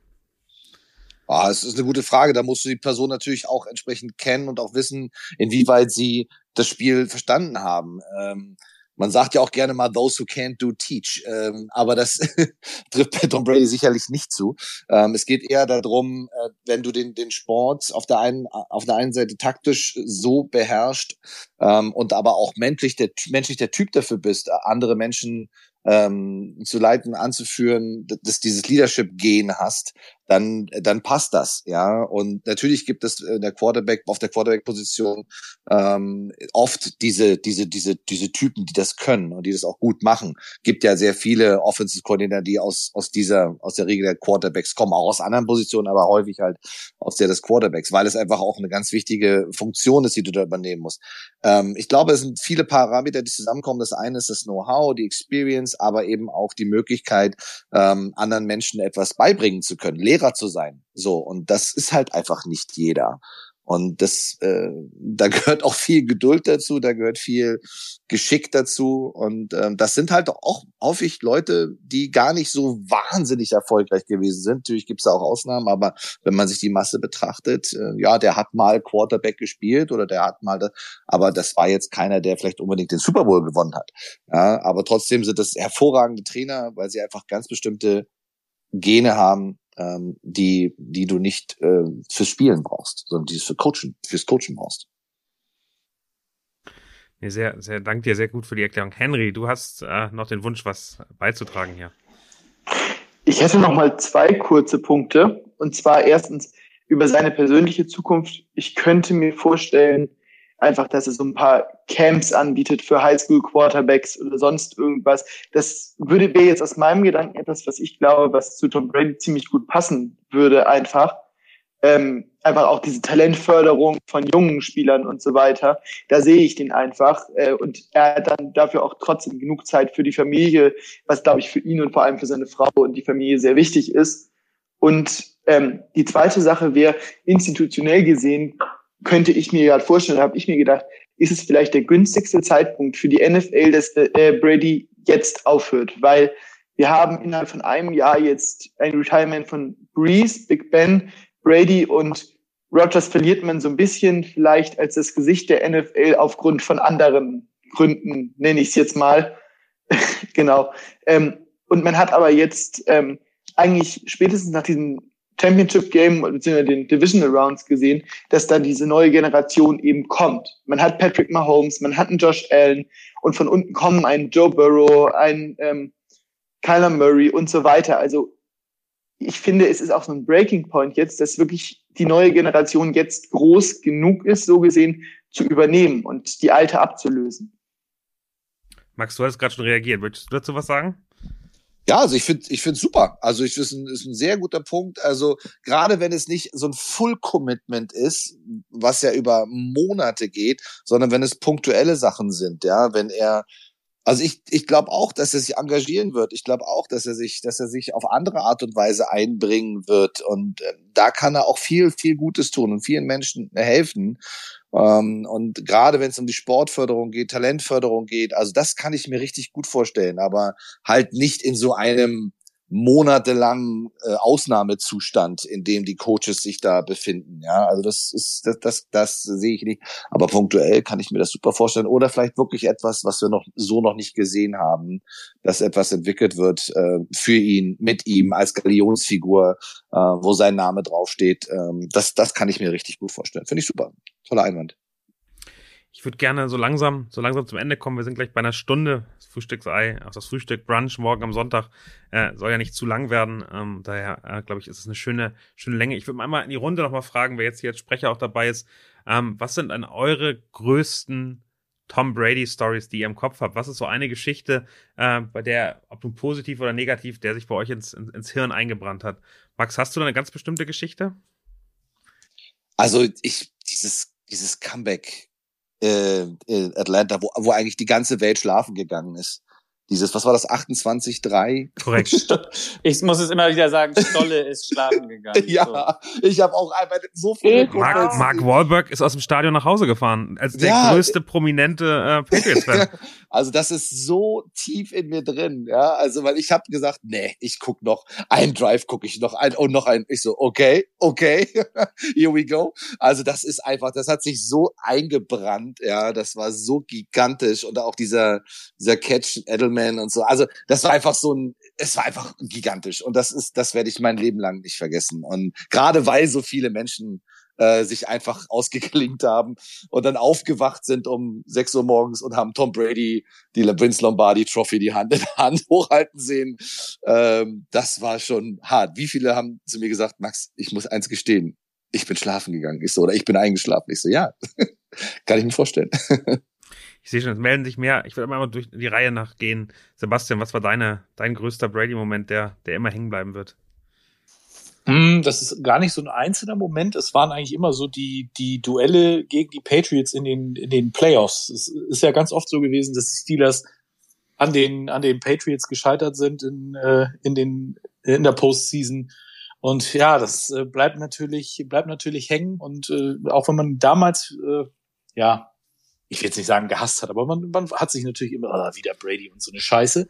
Ah, es ist eine gute Frage. Da musst du die Person natürlich auch entsprechend kennen und auch wissen, inwieweit sie das Spiel verstanden haben. Ähm, man sagt ja auch gerne mal, those who can't do teach. Ähm, aber das trifft bei Tom Brady sicherlich nicht zu. Ähm, es geht eher darum, äh, wenn du den, den Sport auf der einen, auf der einen Seite taktisch so beherrscht ähm, und aber auch menschlich der, menschlich der Typ dafür bist, andere Menschen ähm, zu leiten, anzuführen, dass dieses Leadership-Gen hast, dann, dann passt das, ja. Und natürlich gibt es in der Quarterback, auf der Quarterback-Position ähm, oft diese, diese, diese, diese Typen, die das können und die das auch gut machen. Gibt ja sehr viele Offensive Coordinator, die aus, aus dieser, aus der Regel der Quarterbacks kommen, auch aus anderen Positionen, aber häufig halt aus der des Quarterbacks, weil es einfach auch eine ganz wichtige Funktion ist, die du da übernehmen musst. Ähm, ich glaube, es sind viele Parameter, die zusammenkommen. Das eine ist das Know-how, die Experience, aber eben auch die Möglichkeit, ähm, anderen Menschen etwas beibringen zu können, Lehrer zu sein. So, und das ist halt einfach nicht jeder. Und das, äh, da gehört auch viel Geduld dazu, da gehört viel Geschick dazu. Und ähm, das sind halt auch häufig Leute, die gar nicht so wahnsinnig erfolgreich gewesen sind. Natürlich gibt es auch Ausnahmen, aber wenn man sich die Masse betrachtet, äh, ja, der hat mal Quarterback gespielt oder der hat mal, das, aber das war jetzt keiner, der vielleicht unbedingt den Super Bowl gewonnen hat. Ja, aber trotzdem sind das hervorragende Trainer, weil sie einfach ganz bestimmte Gene haben, ähm, die, die du nicht äh, fürs Spielen brauchst, sondern die du für Coachen, fürs Coachen brauchst. Nee, sehr, sehr, danke dir sehr gut für die Erklärung. Henry, du hast äh, noch den Wunsch, was beizutragen hier. Ich hätte noch mal zwei kurze Punkte. Und zwar erstens über seine persönliche Zukunft. Ich könnte mir vorstellen, einfach, dass er so ein paar Camps anbietet für Highschool-Quarterbacks oder sonst irgendwas. Das würde wäre jetzt aus meinem Gedanken etwas, was ich glaube, was zu Tom Brady ziemlich gut passen würde, einfach. Ähm, einfach auch diese Talentförderung von jungen Spielern und so weiter. Da sehe ich den einfach. Äh, und er hat dann dafür auch trotzdem genug Zeit für die Familie, was, glaube ich, für ihn und vor allem für seine Frau und die Familie sehr wichtig ist. Und ähm, die zweite Sache wäre, institutionell gesehen, könnte ich mir gerade vorstellen, habe ich mir gedacht, ist es vielleicht der günstigste Zeitpunkt für die NFL, dass äh, Brady jetzt aufhört, weil wir haben innerhalb von einem Jahr jetzt ein Retirement von Breeze, Big Ben, Brady und Rogers verliert man so ein bisschen vielleicht als das Gesicht der NFL aufgrund von anderen Gründen, nenne ich es jetzt mal. genau. Ähm, und man hat aber jetzt ähm, eigentlich spätestens nach diesem Championship Game bzw. den Divisional Rounds gesehen, dass da diese neue Generation eben kommt. Man hat Patrick Mahomes, man hat einen Josh Allen und von unten kommen ein Joe Burrow, ein ähm, Kyler Murray und so weiter. Also ich finde, es ist auch so ein Breaking Point jetzt, dass wirklich die neue Generation jetzt groß genug ist, so gesehen, zu übernehmen und die alte abzulösen. Max, du hast gerade schon reagiert. Möchtest du dazu was sagen? Ja, also ich finde ich finde super. Also ich ist ein, ist ein sehr guter Punkt. Also gerade wenn es nicht so ein Full Commitment ist, was ja über Monate geht, sondern wenn es punktuelle Sachen sind, ja, wenn er also ich, ich glaube auch, dass er sich engagieren wird. Ich glaube auch, dass er sich, dass er sich auf andere Art und Weise einbringen wird. Und äh, da kann er auch viel, viel Gutes tun und vielen Menschen helfen. Ähm, und gerade wenn es um die Sportförderung geht, Talentförderung geht, also das kann ich mir richtig gut vorstellen, aber halt nicht in so einem monatelangen äh, Ausnahmezustand, in dem die Coaches sich da befinden. Ja, also das ist das, das, das sehe ich nicht. Aber punktuell kann ich mir das super vorstellen. Oder vielleicht wirklich etwas, was wir noch so noch nicht gesehen haben, dass etwas entwickelt wird äh, für ihn, mit ihm als Galionsfigur, äh, wo sein Name draufsteht. Ähm, das, das kann ich mir richtig gut vorstellen. Finde ich super. Toller Einwand. Ich würde gerne so langsam, so langsam zum Ende kommen. Wir sind gleich bei einer Stunde. Das Frühstücksei, auch das Frühstück, Brunch morgen am Sonntag äh, soll ja nicht zu lang werden. Ähm, daher, äh, glaube ich, ist es eine schöne, schöne Länge. Ich würde einmal in die Runde nochmal fragen, wer jetzt hier als Sprecher auch dabei ist. Ähm, was sind denn eure größten Tom Brady Stories, die ihr im Kopf habt? Was ist so eine Geschichte, äh, bei der, ob nun positiv oder negativ, der sich bei euch ins, ins, ins Hirn eingebrannt hat? Max, hast du da eine ganz bestimmte Geschichte? Also ich, dieses, dieses Comeback äh, Atlanta, wo, wo eigentlich die ganze Welt schlafen gegangen ist. Dieses, was war das, 28-3? Korrekt. ich muss es immer wieder sagen, Stolle ist schlafen gegangen. ja, so. ich habe auch einfach so viele Mark, Mark Wahlberg ist aus dem Stadion nach Hause gefahren, als der ja. größte prominente äh, Patriots-Fan. also das ist so tief in mir drin, ja, also weil ich habe gesagt, nee, ich guck noch, ein Drive gucke ich noch, ein und noch ein, ich so, okay, okay, here we go. Also das ist einfach, das hat sich so eingebrannt, ja, das war so gigantisch und auch dieser, dieser Catch Edelman Spider-Man und so. Also das war einfach so ein, es war einfach gigantisch und das ist, das werde ich mein Leben lang nicht vergessen. Und gerade weil so viele Menschen äh, sich einfach ausgeklinkt haben und dann aufgewacht sind um 6 Uhr morgens und haben Tom Brady die Vince Lombardi Trophy die Hand in Hand hochhalten sehen. Ähm, das war schon hart. Wie viele haben zu mir gesagt, Max, ich muss eins gestehen, ich bin schlafen gegangen. Ich so, oder ich bin eingeschlafen. Ich so, ja, kann ich mir vorstellen. Ich sehe schon, es melden sich mehr. Ich würde mal durch die Reihe nachgehen. Sebastian, was war deine, dein größter Brady-Moment, der, der immer hängen bleiben wird? Hm, das ist gar nicht so ein einzelner Moment. Es waren eigentlich immer so die, die Duelle gegen die Patriots in den, in den Playoffs. Es ist ja ganz oft so gewesen, dass die Steelers an den, an den Patriots gescheitert sind in, äh, in den, in der Postseason. Und ja, das äh, bleibt natürlich, bleibt natürlich hängen. Und äh, auch wenn man damals, äh, ja, ich will jetzt nicht sagen gehasst hat, aber man, man hat sich natürlich immer ah, wieder Brady und so eine Scheiße.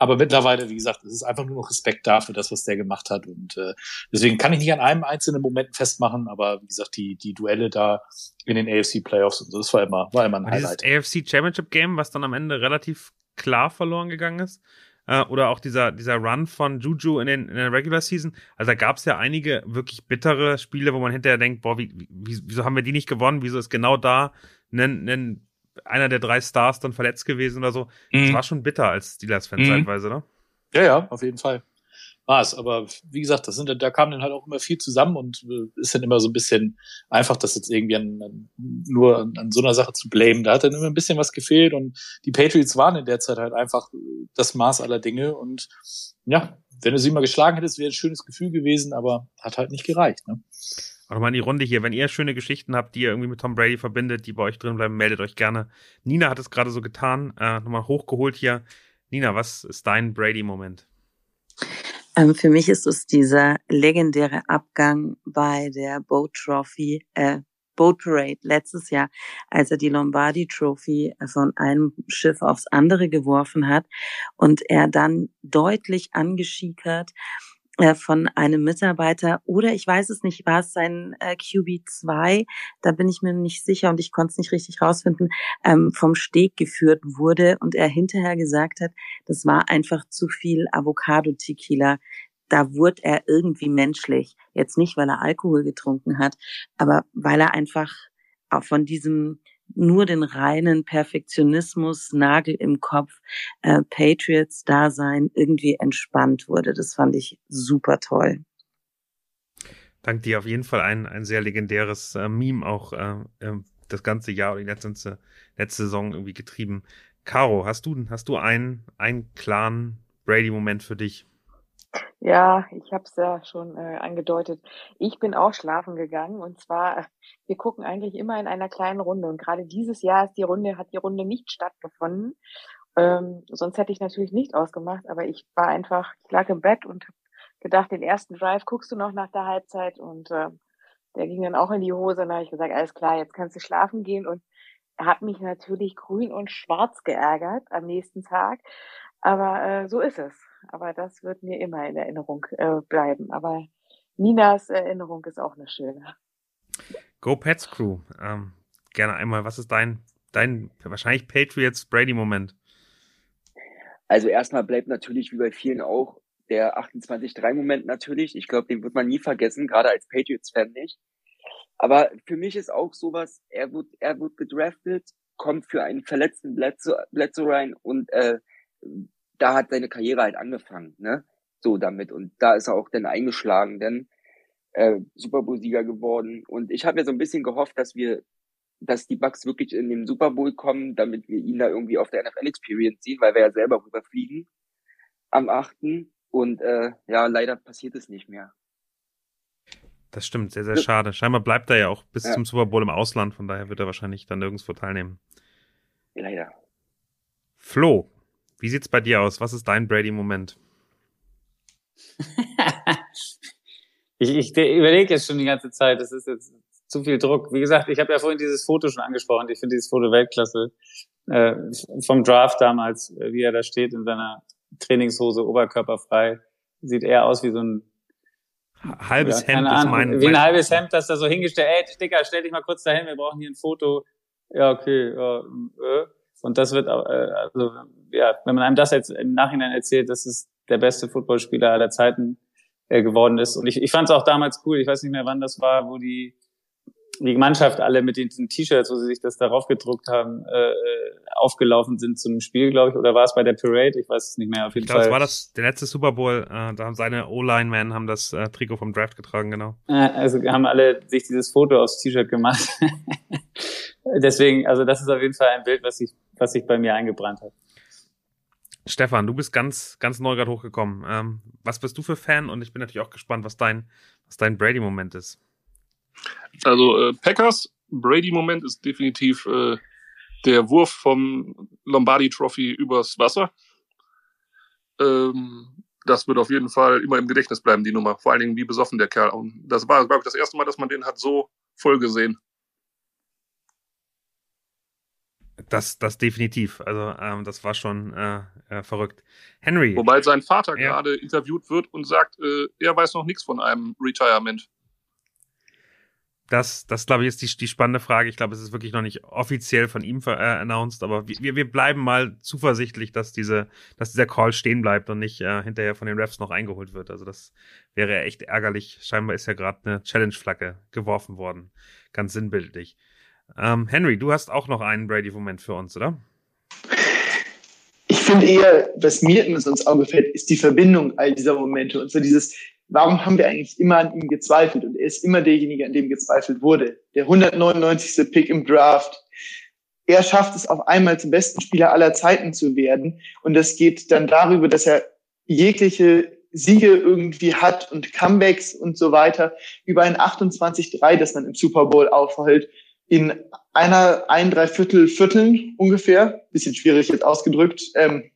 Aber mittlerweile, wie gesagt, es ist einfach nur noch Respekt dafür, das, was der gemacht hat. Und äh, deswegen kann ich nicht an einem einzelnen Moment festmachen, aber wie gesagt, die, die Duelle da in den AFC Playoffs und so, das war immer, war immer ein Highlight. Dieses AFC Championship Game, was dann am Ende relativ klar verloren gegangen ist, äh, oder auch dieser, dieser Run von Juju in, den, in der Regular Season. Also da gab es ja einige wirklich bittere Spiele, wo man hinterher denkt, boah, wie, wie, wieso haben wir die nicht gewonnen? Wieso ist genau da ein, ein, einer der drei Stars dann verletzt gewesen oder so? Mhm. Das war schon bitter als Steelers-Fan mhm. zeitweise, ne? Ja, ja, auf jeden Fall war es. Aber wie gesagt, das sind, da kam dann halt auch immer viel zusammen und äh, ist dann immer so ein bisschen einfach, das jetzt irgendwie an, an, nur an, an so einer Sache zu blamen. Da hat dann immer ein bisschen was gefehlt und die Patriots waren in der Zeit halt einfach das Maß aller Dinge und ja, wenn du sie mal geschlagen hättest, wäre ein schönes Gefühl gewesen, aber hat halt nicht gereicht. Ne? Auch mal in die Runde hier. Wenn ihr schöne Geschichten habt, die ihr irgendwie mit Tom Brady verbindet, die bei euch drin bleiben, meldet euch gerne. Nina hat es gerade so getan. Äh, nochmal hochgeholt hier. Nina, was ist dein Brady-Moment? Ähm, für mich ist es dieser legendäre Abgang bei der Boat Trophy, äh, Boat Parade letztes Jahr, als er die Lombardi Trophy von einem Schiff aufs andere geworfen hat und er dann deutlich angeschiekert äh, von einem Mitarbeiter oder ich weiß es nicht, war es sein äh, QB2, da bin ich mir nicht sicher und ich konnte es nicht richtig rausfinden, ähm, vom Steg geführt wurde und er hinterher gesagt hat, das war einfach zu viel Avocado-Tequila. Da wurde er irgendwie menschlich. Jetzt nicht, weil er Alkohol getrunken hat, aber weil er einfach auch von diesem nur den reinen Perfektionismus, Nagel im Kopf, äh, Patriots-Dasein irgendwie entspannt wurde. Das fand ich super toll. Dank dir auf jeden Fall ein, ein sehr legendäres äh, Meme auch äh, äh das ganze Jahr oder die letzte, letzte Saison irgendwie getrieben. Caro, hast du, hast du einen, einen klaren Brady-Moment für dich? Ja, ich habe es ja schon äh, angedeutet. Ich bin auch schlafen gegangen und zwar, wir gucken eigentlich immer in einer kleinen Runde und gerade dieses Jahr ist die Runde, hat die Runde nicht stattgefunden. Ähm, sonst hätte ich natürlich nicht ausgemacht, aber ich war einfach, ich lag im Bett und habe gedacht, den ersten Drive guckst du noch nach der Halbzeit und äh, der ging dann auch in die Hose und da habe ich gesagt, alles klar, jetzt kannst du schlafen gehen und er hat mich natürlich grün und schwarz geärgert am nächsten Tag, aber äh, so ist es. Aber das wird mir immer in Erinnerung äh, bleiben. Aber Ninas Erinnerung ist auch eine schöne. Go Pets Crew. Ähm, gerne einmal, was ist dein, dein wahrscheinlich Patriots Brady-Moment? Also erstmal bleibt natürlich wie bei vielen auch der 28-3-Moment natürlich. Ich glaube, den wird man nie vergessen, gerade als Patriots-Fan nicht. Aber für mich ist auch sowas, er wird, er wird gedraftet, kommt für einen verletzten Bledsoe, Bledsoe rein und äh, da hat seine Karriere halt angefangen, ne? So damit. Und da ist er auch dann eingeschlagen, denn äh, Super Bowl-Sieger geworden. Und ich habe ja so ein bisschen gehofft, dass wir, dass die Bucks wirklich in den Super Bowl kommen, damit wir ihn da irgendwie auf der NFL Experience sehen, weil wir ja selber rüberfliegen am 8. Und äh, ja, leider passiert es nicht mehr. Das stimmt, sehr, sehr schade. Scheinbar bleibt er ja auch bis ja. zum Super Bowl im Ausland, von daher wird er wahrscheinlich dann nirgendwo teilnehmen. Leider. Flo, wie sieht's bei dir aus? Was ist dein Brady-Moment? ich ich überlege jetzt schon die ganze Zeit, das ist jetzt zu viel Druck. Wie gesagt, ich habe ja vorhin dieses Foto schon angesprochen. Ich finde dieses Foto Weltklasse. Äh, vom Draft damals, äh, wie er da steht in seiner Trainingshose, oberkörperfrei. Sieht eher aus wie so ein halbes ja, Hemd ist mein. Wie ein halbes Hemd, das da so hingestellt, ey, Dicker, stell dich mal kurz dahin, wir brauchen hier ein Foto. Ja, okay, ja, äh. Und das wird, äh, also, ja, wenn man einem das jetzt im Nachhinein erzählt, dass es der beste Footballspieler aller Zeiten äh, geworden ist. Und ich, ich fand es auch damals cool, ich weiß nicht mehr, wann das war, wo die die Mannschaft alle mit den T-Shirts, wo sie sich das darauf gedruckt haben, äh, äh, aufgelaufen sind zum Spiel, glaube ich, oder war es bei der Parade? Ich weiß es nicht mehr. Auf jeden ich glaube, es war das der letzte Super Bowl. Äh, da haben seine O-Line-Men haben das äh, Trikot vom Draft getragen, genau. Äh, also haben alle sich dieses Foto aufs T-Shirt gemacht. Deswegen, also das ist auf jeden Fall ein Bild, was sich was sich bei mir eingebrannt hat. Stefan, du bist ganz, ganz neu gerade hochgekommen. Ähm, was bist du für Fan? Und ich bin natürlich auch gespannt, was dein, was dein Brady-Moment ist. Also äh, Packers Brady-Moment ist definitiv äh, der Wurf vom Lombardi Trophy übers Wasser. Ähm, das wird auf jeden Fall immer im Gedächtnis bleiben, die Nummer. Vor allen Dingen, wie besoffen der Kerl. Und das war, glaube ich, das erste Mal, dass man den hat so voll gesehen. Das, das definitiv. Also ähm, das war schon äh, äh, verrückt. Henry. Wobei sein Vater ja. gerade interviewt wird und sagt, äh, er weiß noch nichts von einem Retirement das, das glaube ich, ist die, die spannende Frage. Ich glaube, es ist wirklich noch nicht offiziell von ihm äh, announced, aber wir, wir bleiben mal zuversichtlich, dass diese, dass dieser Call stehen bleibt und nicht äh, hinterher von den Refs noch eingeholt wird. Also das wäre echt ärgerlich. Scheinbar ist ja gerade eine Challenge-Flagge geworfen worden. Ganz sinnbildlich. Ähm, Henry, du hast auch noch einen Brady-Moment für uns, oder? Ich finde eher, was mir immer so ins Auge fällt, ist die Verbindung all dieser Momente und so dieses, warum haben wir eigentlich immer an ihm gezweifelt? Und er ist immer derjenige, an dem gezweifelt wurde. Der 199. Pick im Draft. Er schafft es auf einmal zum besten Spieler aller Zeiten zu werden. Und das geht dann darüber, dass er jegliche Siege irgendwie hat und Comebacks und so weiter über ein 28-3, das man im Super Bowl aufhält, in einer, ein, drei Viertel Vierteln ungefähr, bisschen schwierig jetzt ausgedrückt, ähm,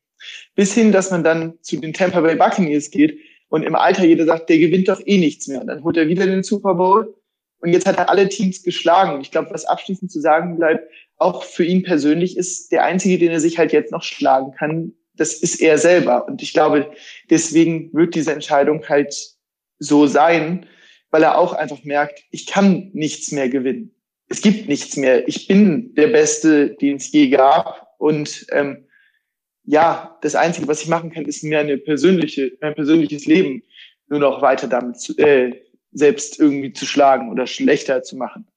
bis hin, dass man dann zu den Tampa Bay Buccaneers geht und im Alter jeder sagt, der gewinnt doch eh nichts mehr. Und dann holt er wieder den Super Bowl und jetzt hat er alle Teams geschlagen. Und ich glaube, was abschließend zu sagen bleibt, auch für ihn persönlich ist der einzige, den er sich halt jetzt noch schlagen kann, das ist er selber. Und ich glaube, deswegen wird diese Entscheidung halt so sein, weil er auch einfach merkt, ich kann nichts mehr gewinnen. Es gibt nichts mehr. Ich bin der Beste, den es je gab. Und ähm, ja, das Einzige, was ich machen kann, ist mir eine persönliche, mein persönliches Leben nur noch weiter damit zu, äh, selbst irgendwie zu schlagen oder schlechter zu machen.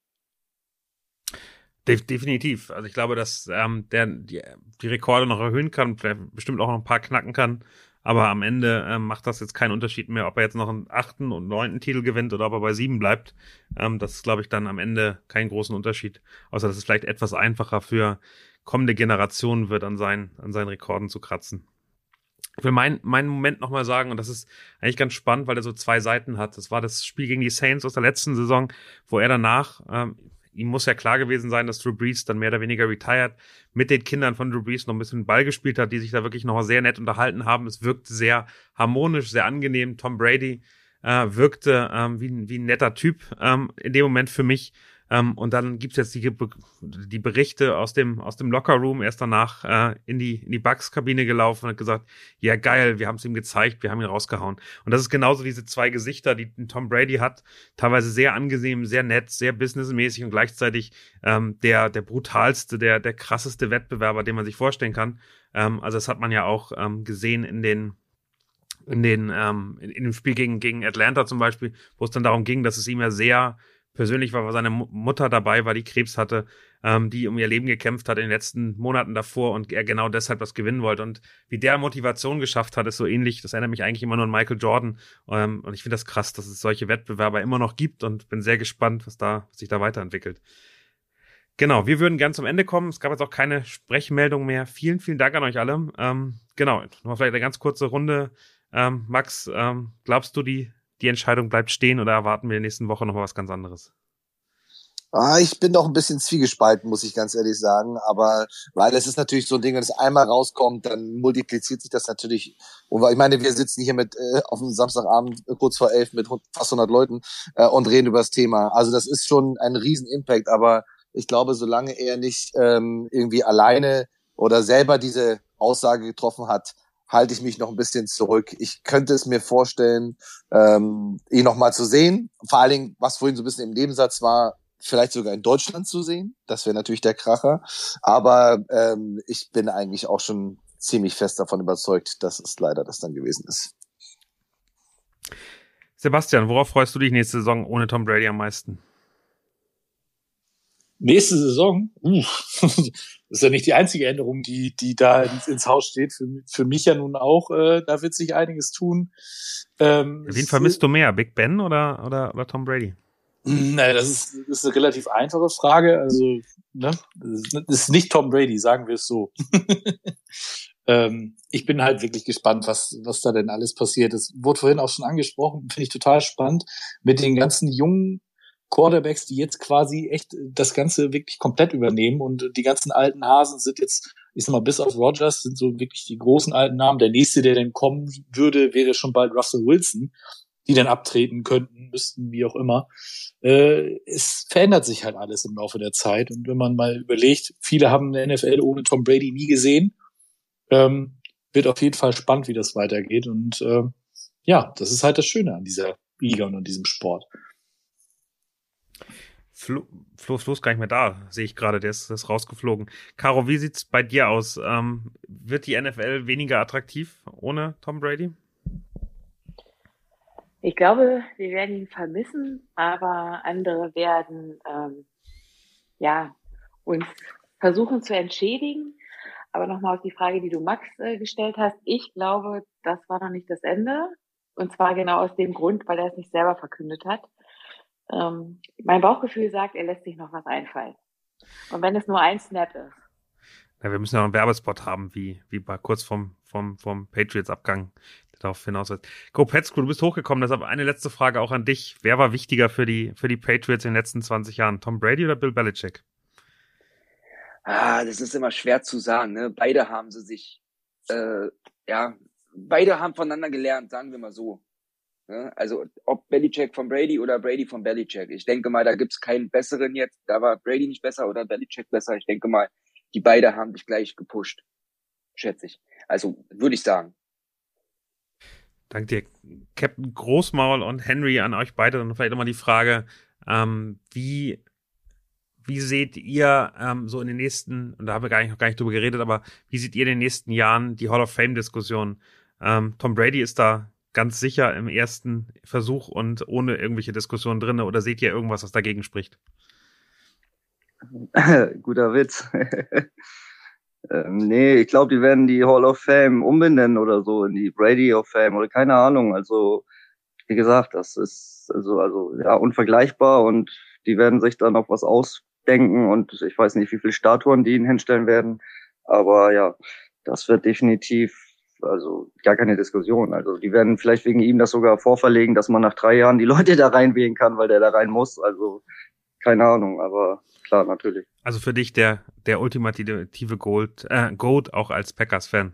Definitiv. Also ich glaube, dass ähm, der die, die Rekorde noch erhöhen kann, vielleicht bestimmt auch noch ein paar knacken kann. Aber am Ende ähm, macht das jetzt keinen Unterschied mehr, ob er jetzt noch einen achten und neunten Titel gewinnt oder ob er bei sieben bleibt. Ähm, das ist, glaube ich, dann am Ende keinen großen Unterschied. Außer dass es vielleicht etwas einfacher für kommende Generationen wird, an seinen, an seinen Rekorden zu kratzen. Ich will meinen mein Moment nochmal sagen, und das ist eigentlich ganz spannend, weil er so zwei Seiten hat. Das war das Spiel gegen die Saints aus der letzten Saison, wo er danach, ähm, ihm muss ja klar gewesen sein, dass Drew Brees dann mehr oder weniger retired, mit den Kindern von Drew Brees noch ein bisschen Ball gespielt hat, die sich da wirklich nochmal sehr nett unterhalten haben. Es wirkte sehr harmonisch, sehr angenehm. Tom Brady äh, wirkte ähm, wie, wie ein netter Typ ähm, in dem Moment für mich Ähm, und dann gibt's jetzt die, die Berichte aus dem, aus dem Lockerroom. Er ist danach äh, in die, in die Bugs-Kabine gelaufen und hat gesagt, ja geil, wir haben es ihm gezeigt, wir haben ihn rausgehauen. Und das ist genauso diese zwei Gesichter, die Tom Brady hat. Teilweise sehr angesehen, sehr nett, sehr businessmäßig und gleichzeitig ähm, der, der brutalste, der, der krasseste Wettbewerber, den man sich vorstellen kann. Ähm, also das hat man ja auch ähm, gesehen in den in den ähm, in, in dem Spiel gegen gegen Atlanta zum Beispiel, wo es dann darum ging, dass es ihm ja sehr persönlich war, weil seine Mutter dabei war, die Krebs hatte, ähm, die um ihr Leben gekämpft hat in den letzten Monaten davor und er genau deshalb was gewinnen wollte. Und wie der Motivation geschafft hat, ist so ähnlich. Das erinnert mich eigentlich immer nur an Michael Jordan. Ähm, und ich finde das krass, dass es solche Wettbewerber immer noch gibt und bin sehr gespannt, was da was sich da weiterentwickelt. Genau, wir würden gern zum Ende kommen. Es gab jetzt auch keine Sprechmeldung mehr. Vielen, vielen Dank an euch alle. Ähm, genau, nochmal vielleicht eine ganz kurze Runde. Ähm, Max, ähm, glaubst du, die, die Entscheidung bleibt stehen oder erwarten wir in der nächsten Woche noch mal was ganz anderes? Ah, ich bin doch ein bisschen zwiegespalten, muss ich ganz ehrlich sagen. Aber weil es ist natürlich so ein Ding, wenn es einmal rauskommt, dann multipliziert sich das natürlich. Und ich meine, wir sitzen hier mit äh, auf dem Samstagabend kurz vor elf mit fast 100 Leuten äh, und reden über das Thema. Also das ist schon ein riesen Impact. Aber ich glaube, solange er nicht ähm, irgendwie alleine oder selber diese Aussage getroffen hat, halte ich mich noch ein bisschen zurück. Ich könnte es mir vorstellen, ähm, ihn noch mal zu sehen. Vor allen Dingen, was vorhin so ein bisschen im Nebensatz war, vielleicht sogar in Deutschland zu sehen. Das wäre natürlich der Kracher. Aber ähm, ich bin eigentlich auch schon ziemlich fest davon überzeugt, dass es leider das dann gewesen ist. Sebastian, worauf freust du dich nächste Saison ohne Tom Brady am meisten? Nächste Saison, uh, das ist ja nicht die einzige Änderung, die, die da ins, ins Haus steht. Für, für mich ja nun auch, äh, da wird sich einiges tun. Ähm, Wen vermisst du mehr, Big Ben oder, oder, oder Tom Brady? Naja, das ist, das ist eine relativ einfache Frage. Also, ne, das ist nicht Tom Brady, sagen wir es so. ähm, ich bin halt wirklich gespannt, was, was da denn alles passiert. Das wurde vorhin auch schon angesprochen, finde ich total spannend, mit den ganzen jungen Quarterbacks, die jetzt quasi echt das Ganze wirklich komplett übernehmen und die ganzen alten Hasen sind jetzt, ich sag mal, bis auf Rogers sind so wirklich die großen alten Namen. Der nächste, der denn kommen würde, wäre schon bald Russell Wilson, die dann abtreten könnten, müssten, wie auch immer. Äh, es verändert sich halt alles im Laufe der Zeit und wenn man mal überlegt, viele haben eine NFL ohne Tom Brady nie gesehen, ähm, wird auf jeden Fall spannend, wie das weitergeht und äh, ja, das ist halt das Schöne an dieser Liga und an diesem Sport. Flo, Flo, Flo ist gar nicht mehr da, sehe ich gerade, der ist, ist rausgeflogen. Caro, wie sieht's bei dir aus? Ähm, wird die NFL weniger attraktiv ohne Tom Brady? Ich glaube, wir werden ihn vermissen, aber andere werden ähm, ja uns versuchen zu entschädigen. Aber nochmal auf die Frage, die du Max äh, gestellt hast. Ich glaube, das war noch nicht das Ende. Und zwar genau aus dem Grund, weil er es nicht selber verkündet hat. Ähm, mein Bauchgefühl sagt, er lässt sich noch was einfallen. Und wenn es nur ein Snap ist. Ja, wir müssen ja noch einen Werbespot haben, wie, wie bei kurz vom, vom, vom Patriots-Abgang, der darauf hinausweist. Go Petzko, du bist hochgekommen, deshalb eine letzte Frage auch an dich. Wer war wichtiger für die, für die Patriots in den letzten 20 Jahren? Tom Brady oder Bill Belichick? Ah, das ist immer schwer zu sagen. Ne? Beide haben sie sich, äh, ja, beide haben voneinander gelernt, sagen wir mal so. Ne? Also ob Belichick von Brady oder Brady von Belichick. Ich denke mal, da gibt's keinen besseren jetzt. Da war Brady nicht besser oder Belichick besser. Ich denke mal, die beide haben sich gleich gepusht. Schätze ich. Also würde ich sagen. Dank dir, Captain Großmaul und Henry, an euch beide. Dann vielleicht nochmal die Frage, ähm, wie, wie seht ihr ähm, so in den nächsten, und da haben wir gar nicht, noch gar nicht drüber geredet, aber wie seht ihr in den nächsten Jahren die Hall of Fame-Diskussion? Ähm, Tom Brady ist da ganz sicher im ersten Versuch und ohne irgendwelche Diskussionen drin? Oder seht ihr irgendwas, was dagegen spricht? Guter Witz. ähm, nee, ich glaube, die werden die Hall of Fame umbenennen oder so in die Brady of Fame oder keine Ahnung. Also, wie gesagt, das ist also, also ja, unvergleichbar und die werden sich da noch was ausdenken und ich weiß nicht, wie viele Statuen die ihnen hinstellen werden. Aber ja, das wird definitiv also gar keine Diskussion. Also die werden vielleicht wegen ihm das sogar vorverlegen, dass man nach drei Jahren die Leute da reinwählen kann, weil der da rein muss. Also keine Ahnung, aber klar, natürlich. Also für dich der, der ultimative Gold, äh, Goat auch als Packers-Fan.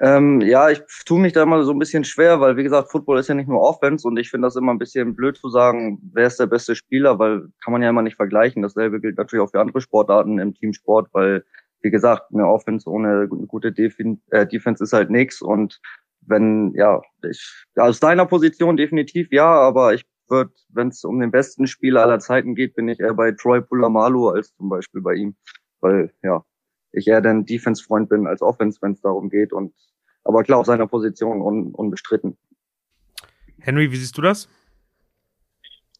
Ähm, ja, ich tue mich da immer so ein bisschen schwer, weil wie gesagt, Football ist ja nicht nur Offense und ich finde das immer ein bisschen blöd zu sagen, wer ist der beste Spieler, weil kann man ja immer nicht vergleichen. Dasselbe gilt natürlich auch für andere Sportarten im Teamsport, weil wie gesagt, eine Offense ohne eine gute Defin äh, Defense ist halt nix und wenn, ja, ich, aus deiner Position definitiv ja, aber ich würde, wenn es um den besten Spieler aller Zeiten geht, bin ich eher bei Troy Pulamalu als zum Beispiel bei ihm, weil, ja, ich eher dann Defense-Freund bin als Offense, wenn es darum geht und, aber klar, auf seiner Position un, unbestritten. Henry, wie siehst du das?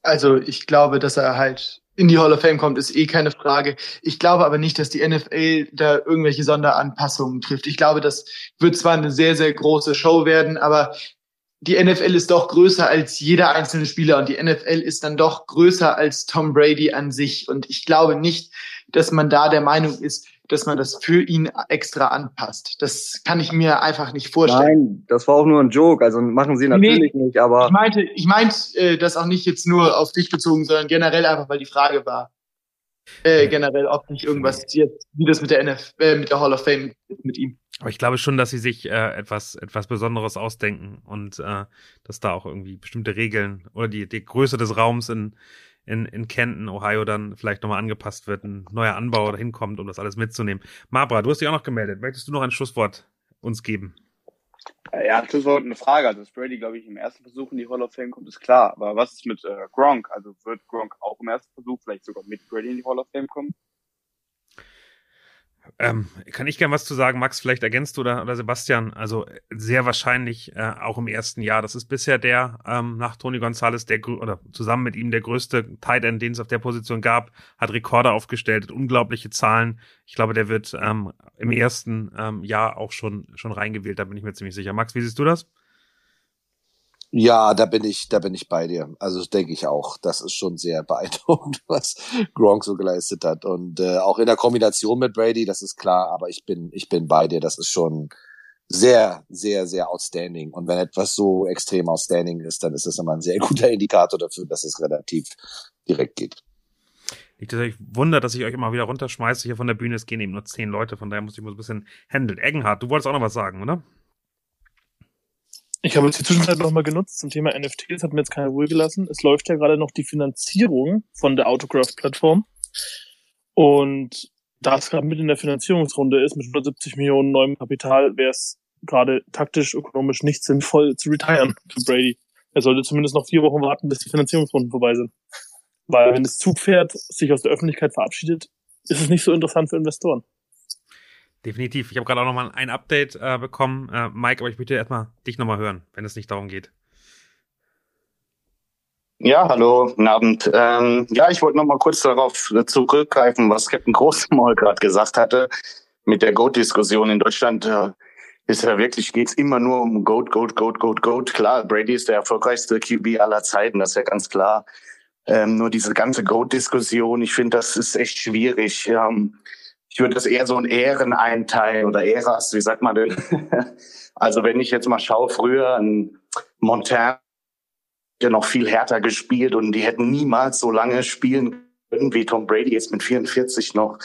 Also ich glaube, dass er halt in die Hall of Fame kommt, ist eh keine Frage. Ich glaube aber nicht, dass die NFL da irgendwelche Sonderanpassungen trifft. Ich glaube, das wird zwar eine sehr, sehr große Show werden, aber die NFL ist doch größer als jeder einzelne Spieler und die NFL ist dann doch größer als Tom Brady an sich. Und ich glaube nicht, dass man da der Meinung ist, dass man das für ihn extra anpasst. Das kann ich mir einfach nicht vorstellen. Nein, das war auch nur ein Joke. Also machen sie natürlich nee, nicht, aber. Ich meinte, ich meinte äh, das auch nicht jetzt nur auf dich bezogen, sondern generell einfach, weil die Frage war, äh, generell, ob nicht irgendwas jetzt, wie das mit der NF, äh, mit der Hall of Fame ist mit ihm. Aber ich glaube schon, dass sie sich äh, etwas, etwas Besonderes ausdenken und äh, dass da auch irgendwie bestimmte Regeln oder die, die Größe des Raums in, in, in Kenton, Ohio dann vielleicht nochmal angepasst wird, ein neuer Anbau dahin kommt, um das alles mitzunehmen. Mabra, du hast dich auch noch gemeldet. Möchtest du noch ein Schlusswort uns geben? Ja, Schlusswort eine Frage. Also, dass Brady, glaube ich, im ersten Versuch in die Hall of Fame kommt, ist klar. Aber was ist mit äh, Gronk? Also wird Gronk auch im ersten Versuch vielleicht sogar mit Brady in die Hall of Fame kommen? Ähm, kann ich gern was zu sagen, Max? Vielleicht ergänzt du oder, oder Sebastian. Also sehr wahrscheinlich äh, auch im ersten Jahr. Das ist bisher der ähm, nach Tony Gonzalez der oder zusammen mit ihm der größte Tight End, den es auf der Position gab, hat Rekorde aufgestellt, unglaubliche Zahlen. Ich glaube, der wird ähm, im ersten ähm, Jahr auch schon schon reingewählt. Da bin ich mir ziemlich sicher. Max, wie siehst du das? Ja, da bin ich, da bin ich bei dir. Also denke ich auch. Das ist schon sehr beeindruckend, was Gronk so geleistet hat. Und äh, auch in der Kombination mit Brady, das ist klar, aber ich bin, ich bin bei dir. Das ist schon sehr, sehr, sehr outstanding. Und wenn etwas so extrem outstanding ist, dann ist das immer ein sehr guter Indikator dafür, dass es relativ direkt geht. Nicht, dass euch dass ich euch immer wieder runterschmeiße hier von der Bühne. Es gehen eben nur zehn Leute, von daher muss ich mal so ein bisschen handeln. Eggenhardt, du wolltest auch noch was sagen, oder? Ich habe jetzt die Zwischenzeit nochmal genutzt zum Thema NFTs, hat mir jetzt keine Ruhe gelassen. Es läuft ja gerade noch die Finanzierung von der Autograph-Plattform. Und da es gerade mit in der Finanzierungsrunde ist, mit 170 Millionen neuem Kapital, wäre es gerade taktisch, ökonomisch nicht sinnvoll zu retiren für Brady. Er sollte zumindest noch vier Wochen warten, bis die Finanzierungsrunden vorbei sind. Weil wenn das Zugpferd sich aus der Öffentlichkeit verabschiedet, ist es nicht so interessant für Investoren. Definitiv. Ich habe gerade auch noch mal ein Update äh, bekommen, äh, Mike, aber ich möchte erstmal dich noch mal hören, wenn es nicht darum geht. Ja, hallo, guten Abend. Ähm, ja, ich wollte noch mal kurz darauf zurückgreifen, was Captain Großmaul gerade gesagt hatte mit der Goat-Diskussion in Deutschland. Äh, ist ja wirklich, geht's immer nur um Goat, Goat, Goat, Goat, Goat. Klar, Brady ist der erfolgreichste QB aller Zeiten, das ist ja ganz klar. Ähm, nur diese ganze Goat-Diskussion, ich finde, das ist echt schwierig. Ähm, ich würde das eher so in Ehren einteilen oder Äras, wie sagt man denn? also wenn ich jetzt mal schaue, früher ein Montana, der noch viel härter gespielt und die hätten niemals so lange spielen können, wie Tom Brady jetzt mit 44 noch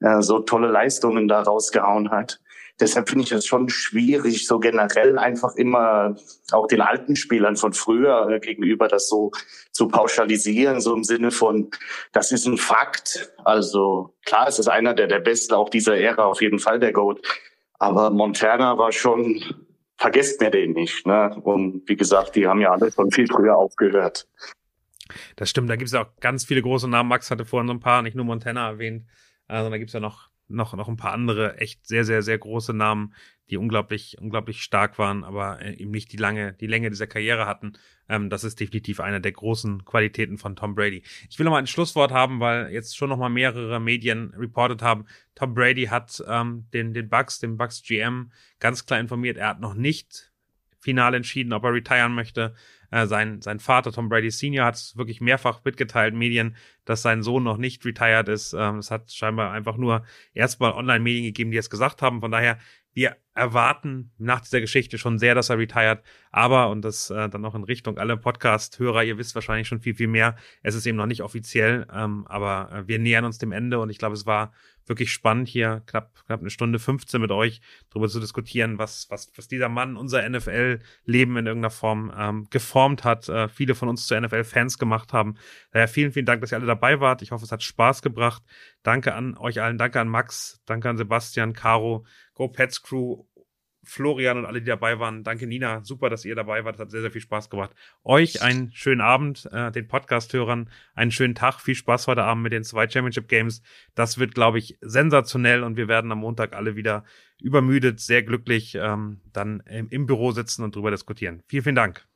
äh, so tolle Leistungen da rausgehauen hat deshalb finde ich es schon schwierig, so generell einfach immer auch den alten Spielern von früher äh, gegenüber das so zu pauschalisieren, so im Sinne von, das ist ein Fakt. Also klar, es ist einer der, der Besten auch dieser Ära, auf jeden Fall der Goat. Aber Montana war schon, vergesst mir den nicht. Ne? Und wie gesagt, die haben ja alle schon viel früher aufgehört. Das stimmt, da gibt es ja auch ganz viele große Namen. Max hatte vorhin so ein paar, nicht nur Montana erwähnt, also da gibt es ja noch noch, noch ein paar andere echt sehr, sehr, sehr große Namen, die unglaublich, unglaublich stark waren, aber äh, eben nicht die lange, die Länge dieser Karriere hatten. Ähm, das ist definitiv eine der großen Qualitäten von Tom Brady. Ich will noch mal ein Schlusswort haben, weil jetzt schon noch mal mehrere Medien reportet haben. Tom Brady hat ähm, den, den Bucks, den Bucks GM ganz klar informiert, er hat noch nicht final entschieden, ob er retiren möchte. Äh, sein, sein Vater, Tom Brady Senior, hat es wirklich mehrfach mitgeteilt, Medien, dass sein Sohn noch nicht retired ist. Ähm, es hat scheinbar einfach nur erstmal Online-Medien gegeben, die es gesagt haben. Von daher wir erwarten nach dieser Geschichte schon sehr, dass er retired. Aber, und das äh, dann noch in Richtung alle Podcast-Hörer, ihr wisst wahrscheinlich schon viel, viel mehr. Es ist eben noch nicht offiziell, ähm, aber äh, wir nähern uns dem Ende und ich glaube, es war wirklich spannend, hier knapp, knapp eine Stunde 15 mit euch darüber zu diskutieren, was, was, was dieser Mann unser NFL-Leben in irgendeiner Form ähm, geformt hat, äh, viele von uns zu NFL-Fans gemacht haben. Daher vielen, vielen Dank, dass ihr alle dabei wart. Ich hoffe, es hat Spaß gebracht. Danke an euch allen, danke an Max, danke an Sebastian, Caro, Go Pets Crew Florian und alle, die dabei waren. Danke, Nina. Super, dass ihr dabei wart. Das hat sehr, sehr viel Spaß gemacht. Euch einen schönen Abend, äh, den Podcast-Hörern einen schönen Tag. Viel Spaß heute Abend mit den zwei Championship Games. Das wird, glaube ich, sensationell und wir werden am Montag alle wieder übermüdet, sehr glücklich ähm, dann im, im Büro sitzen und drüber diskutieren. Vielen, vielen Dank.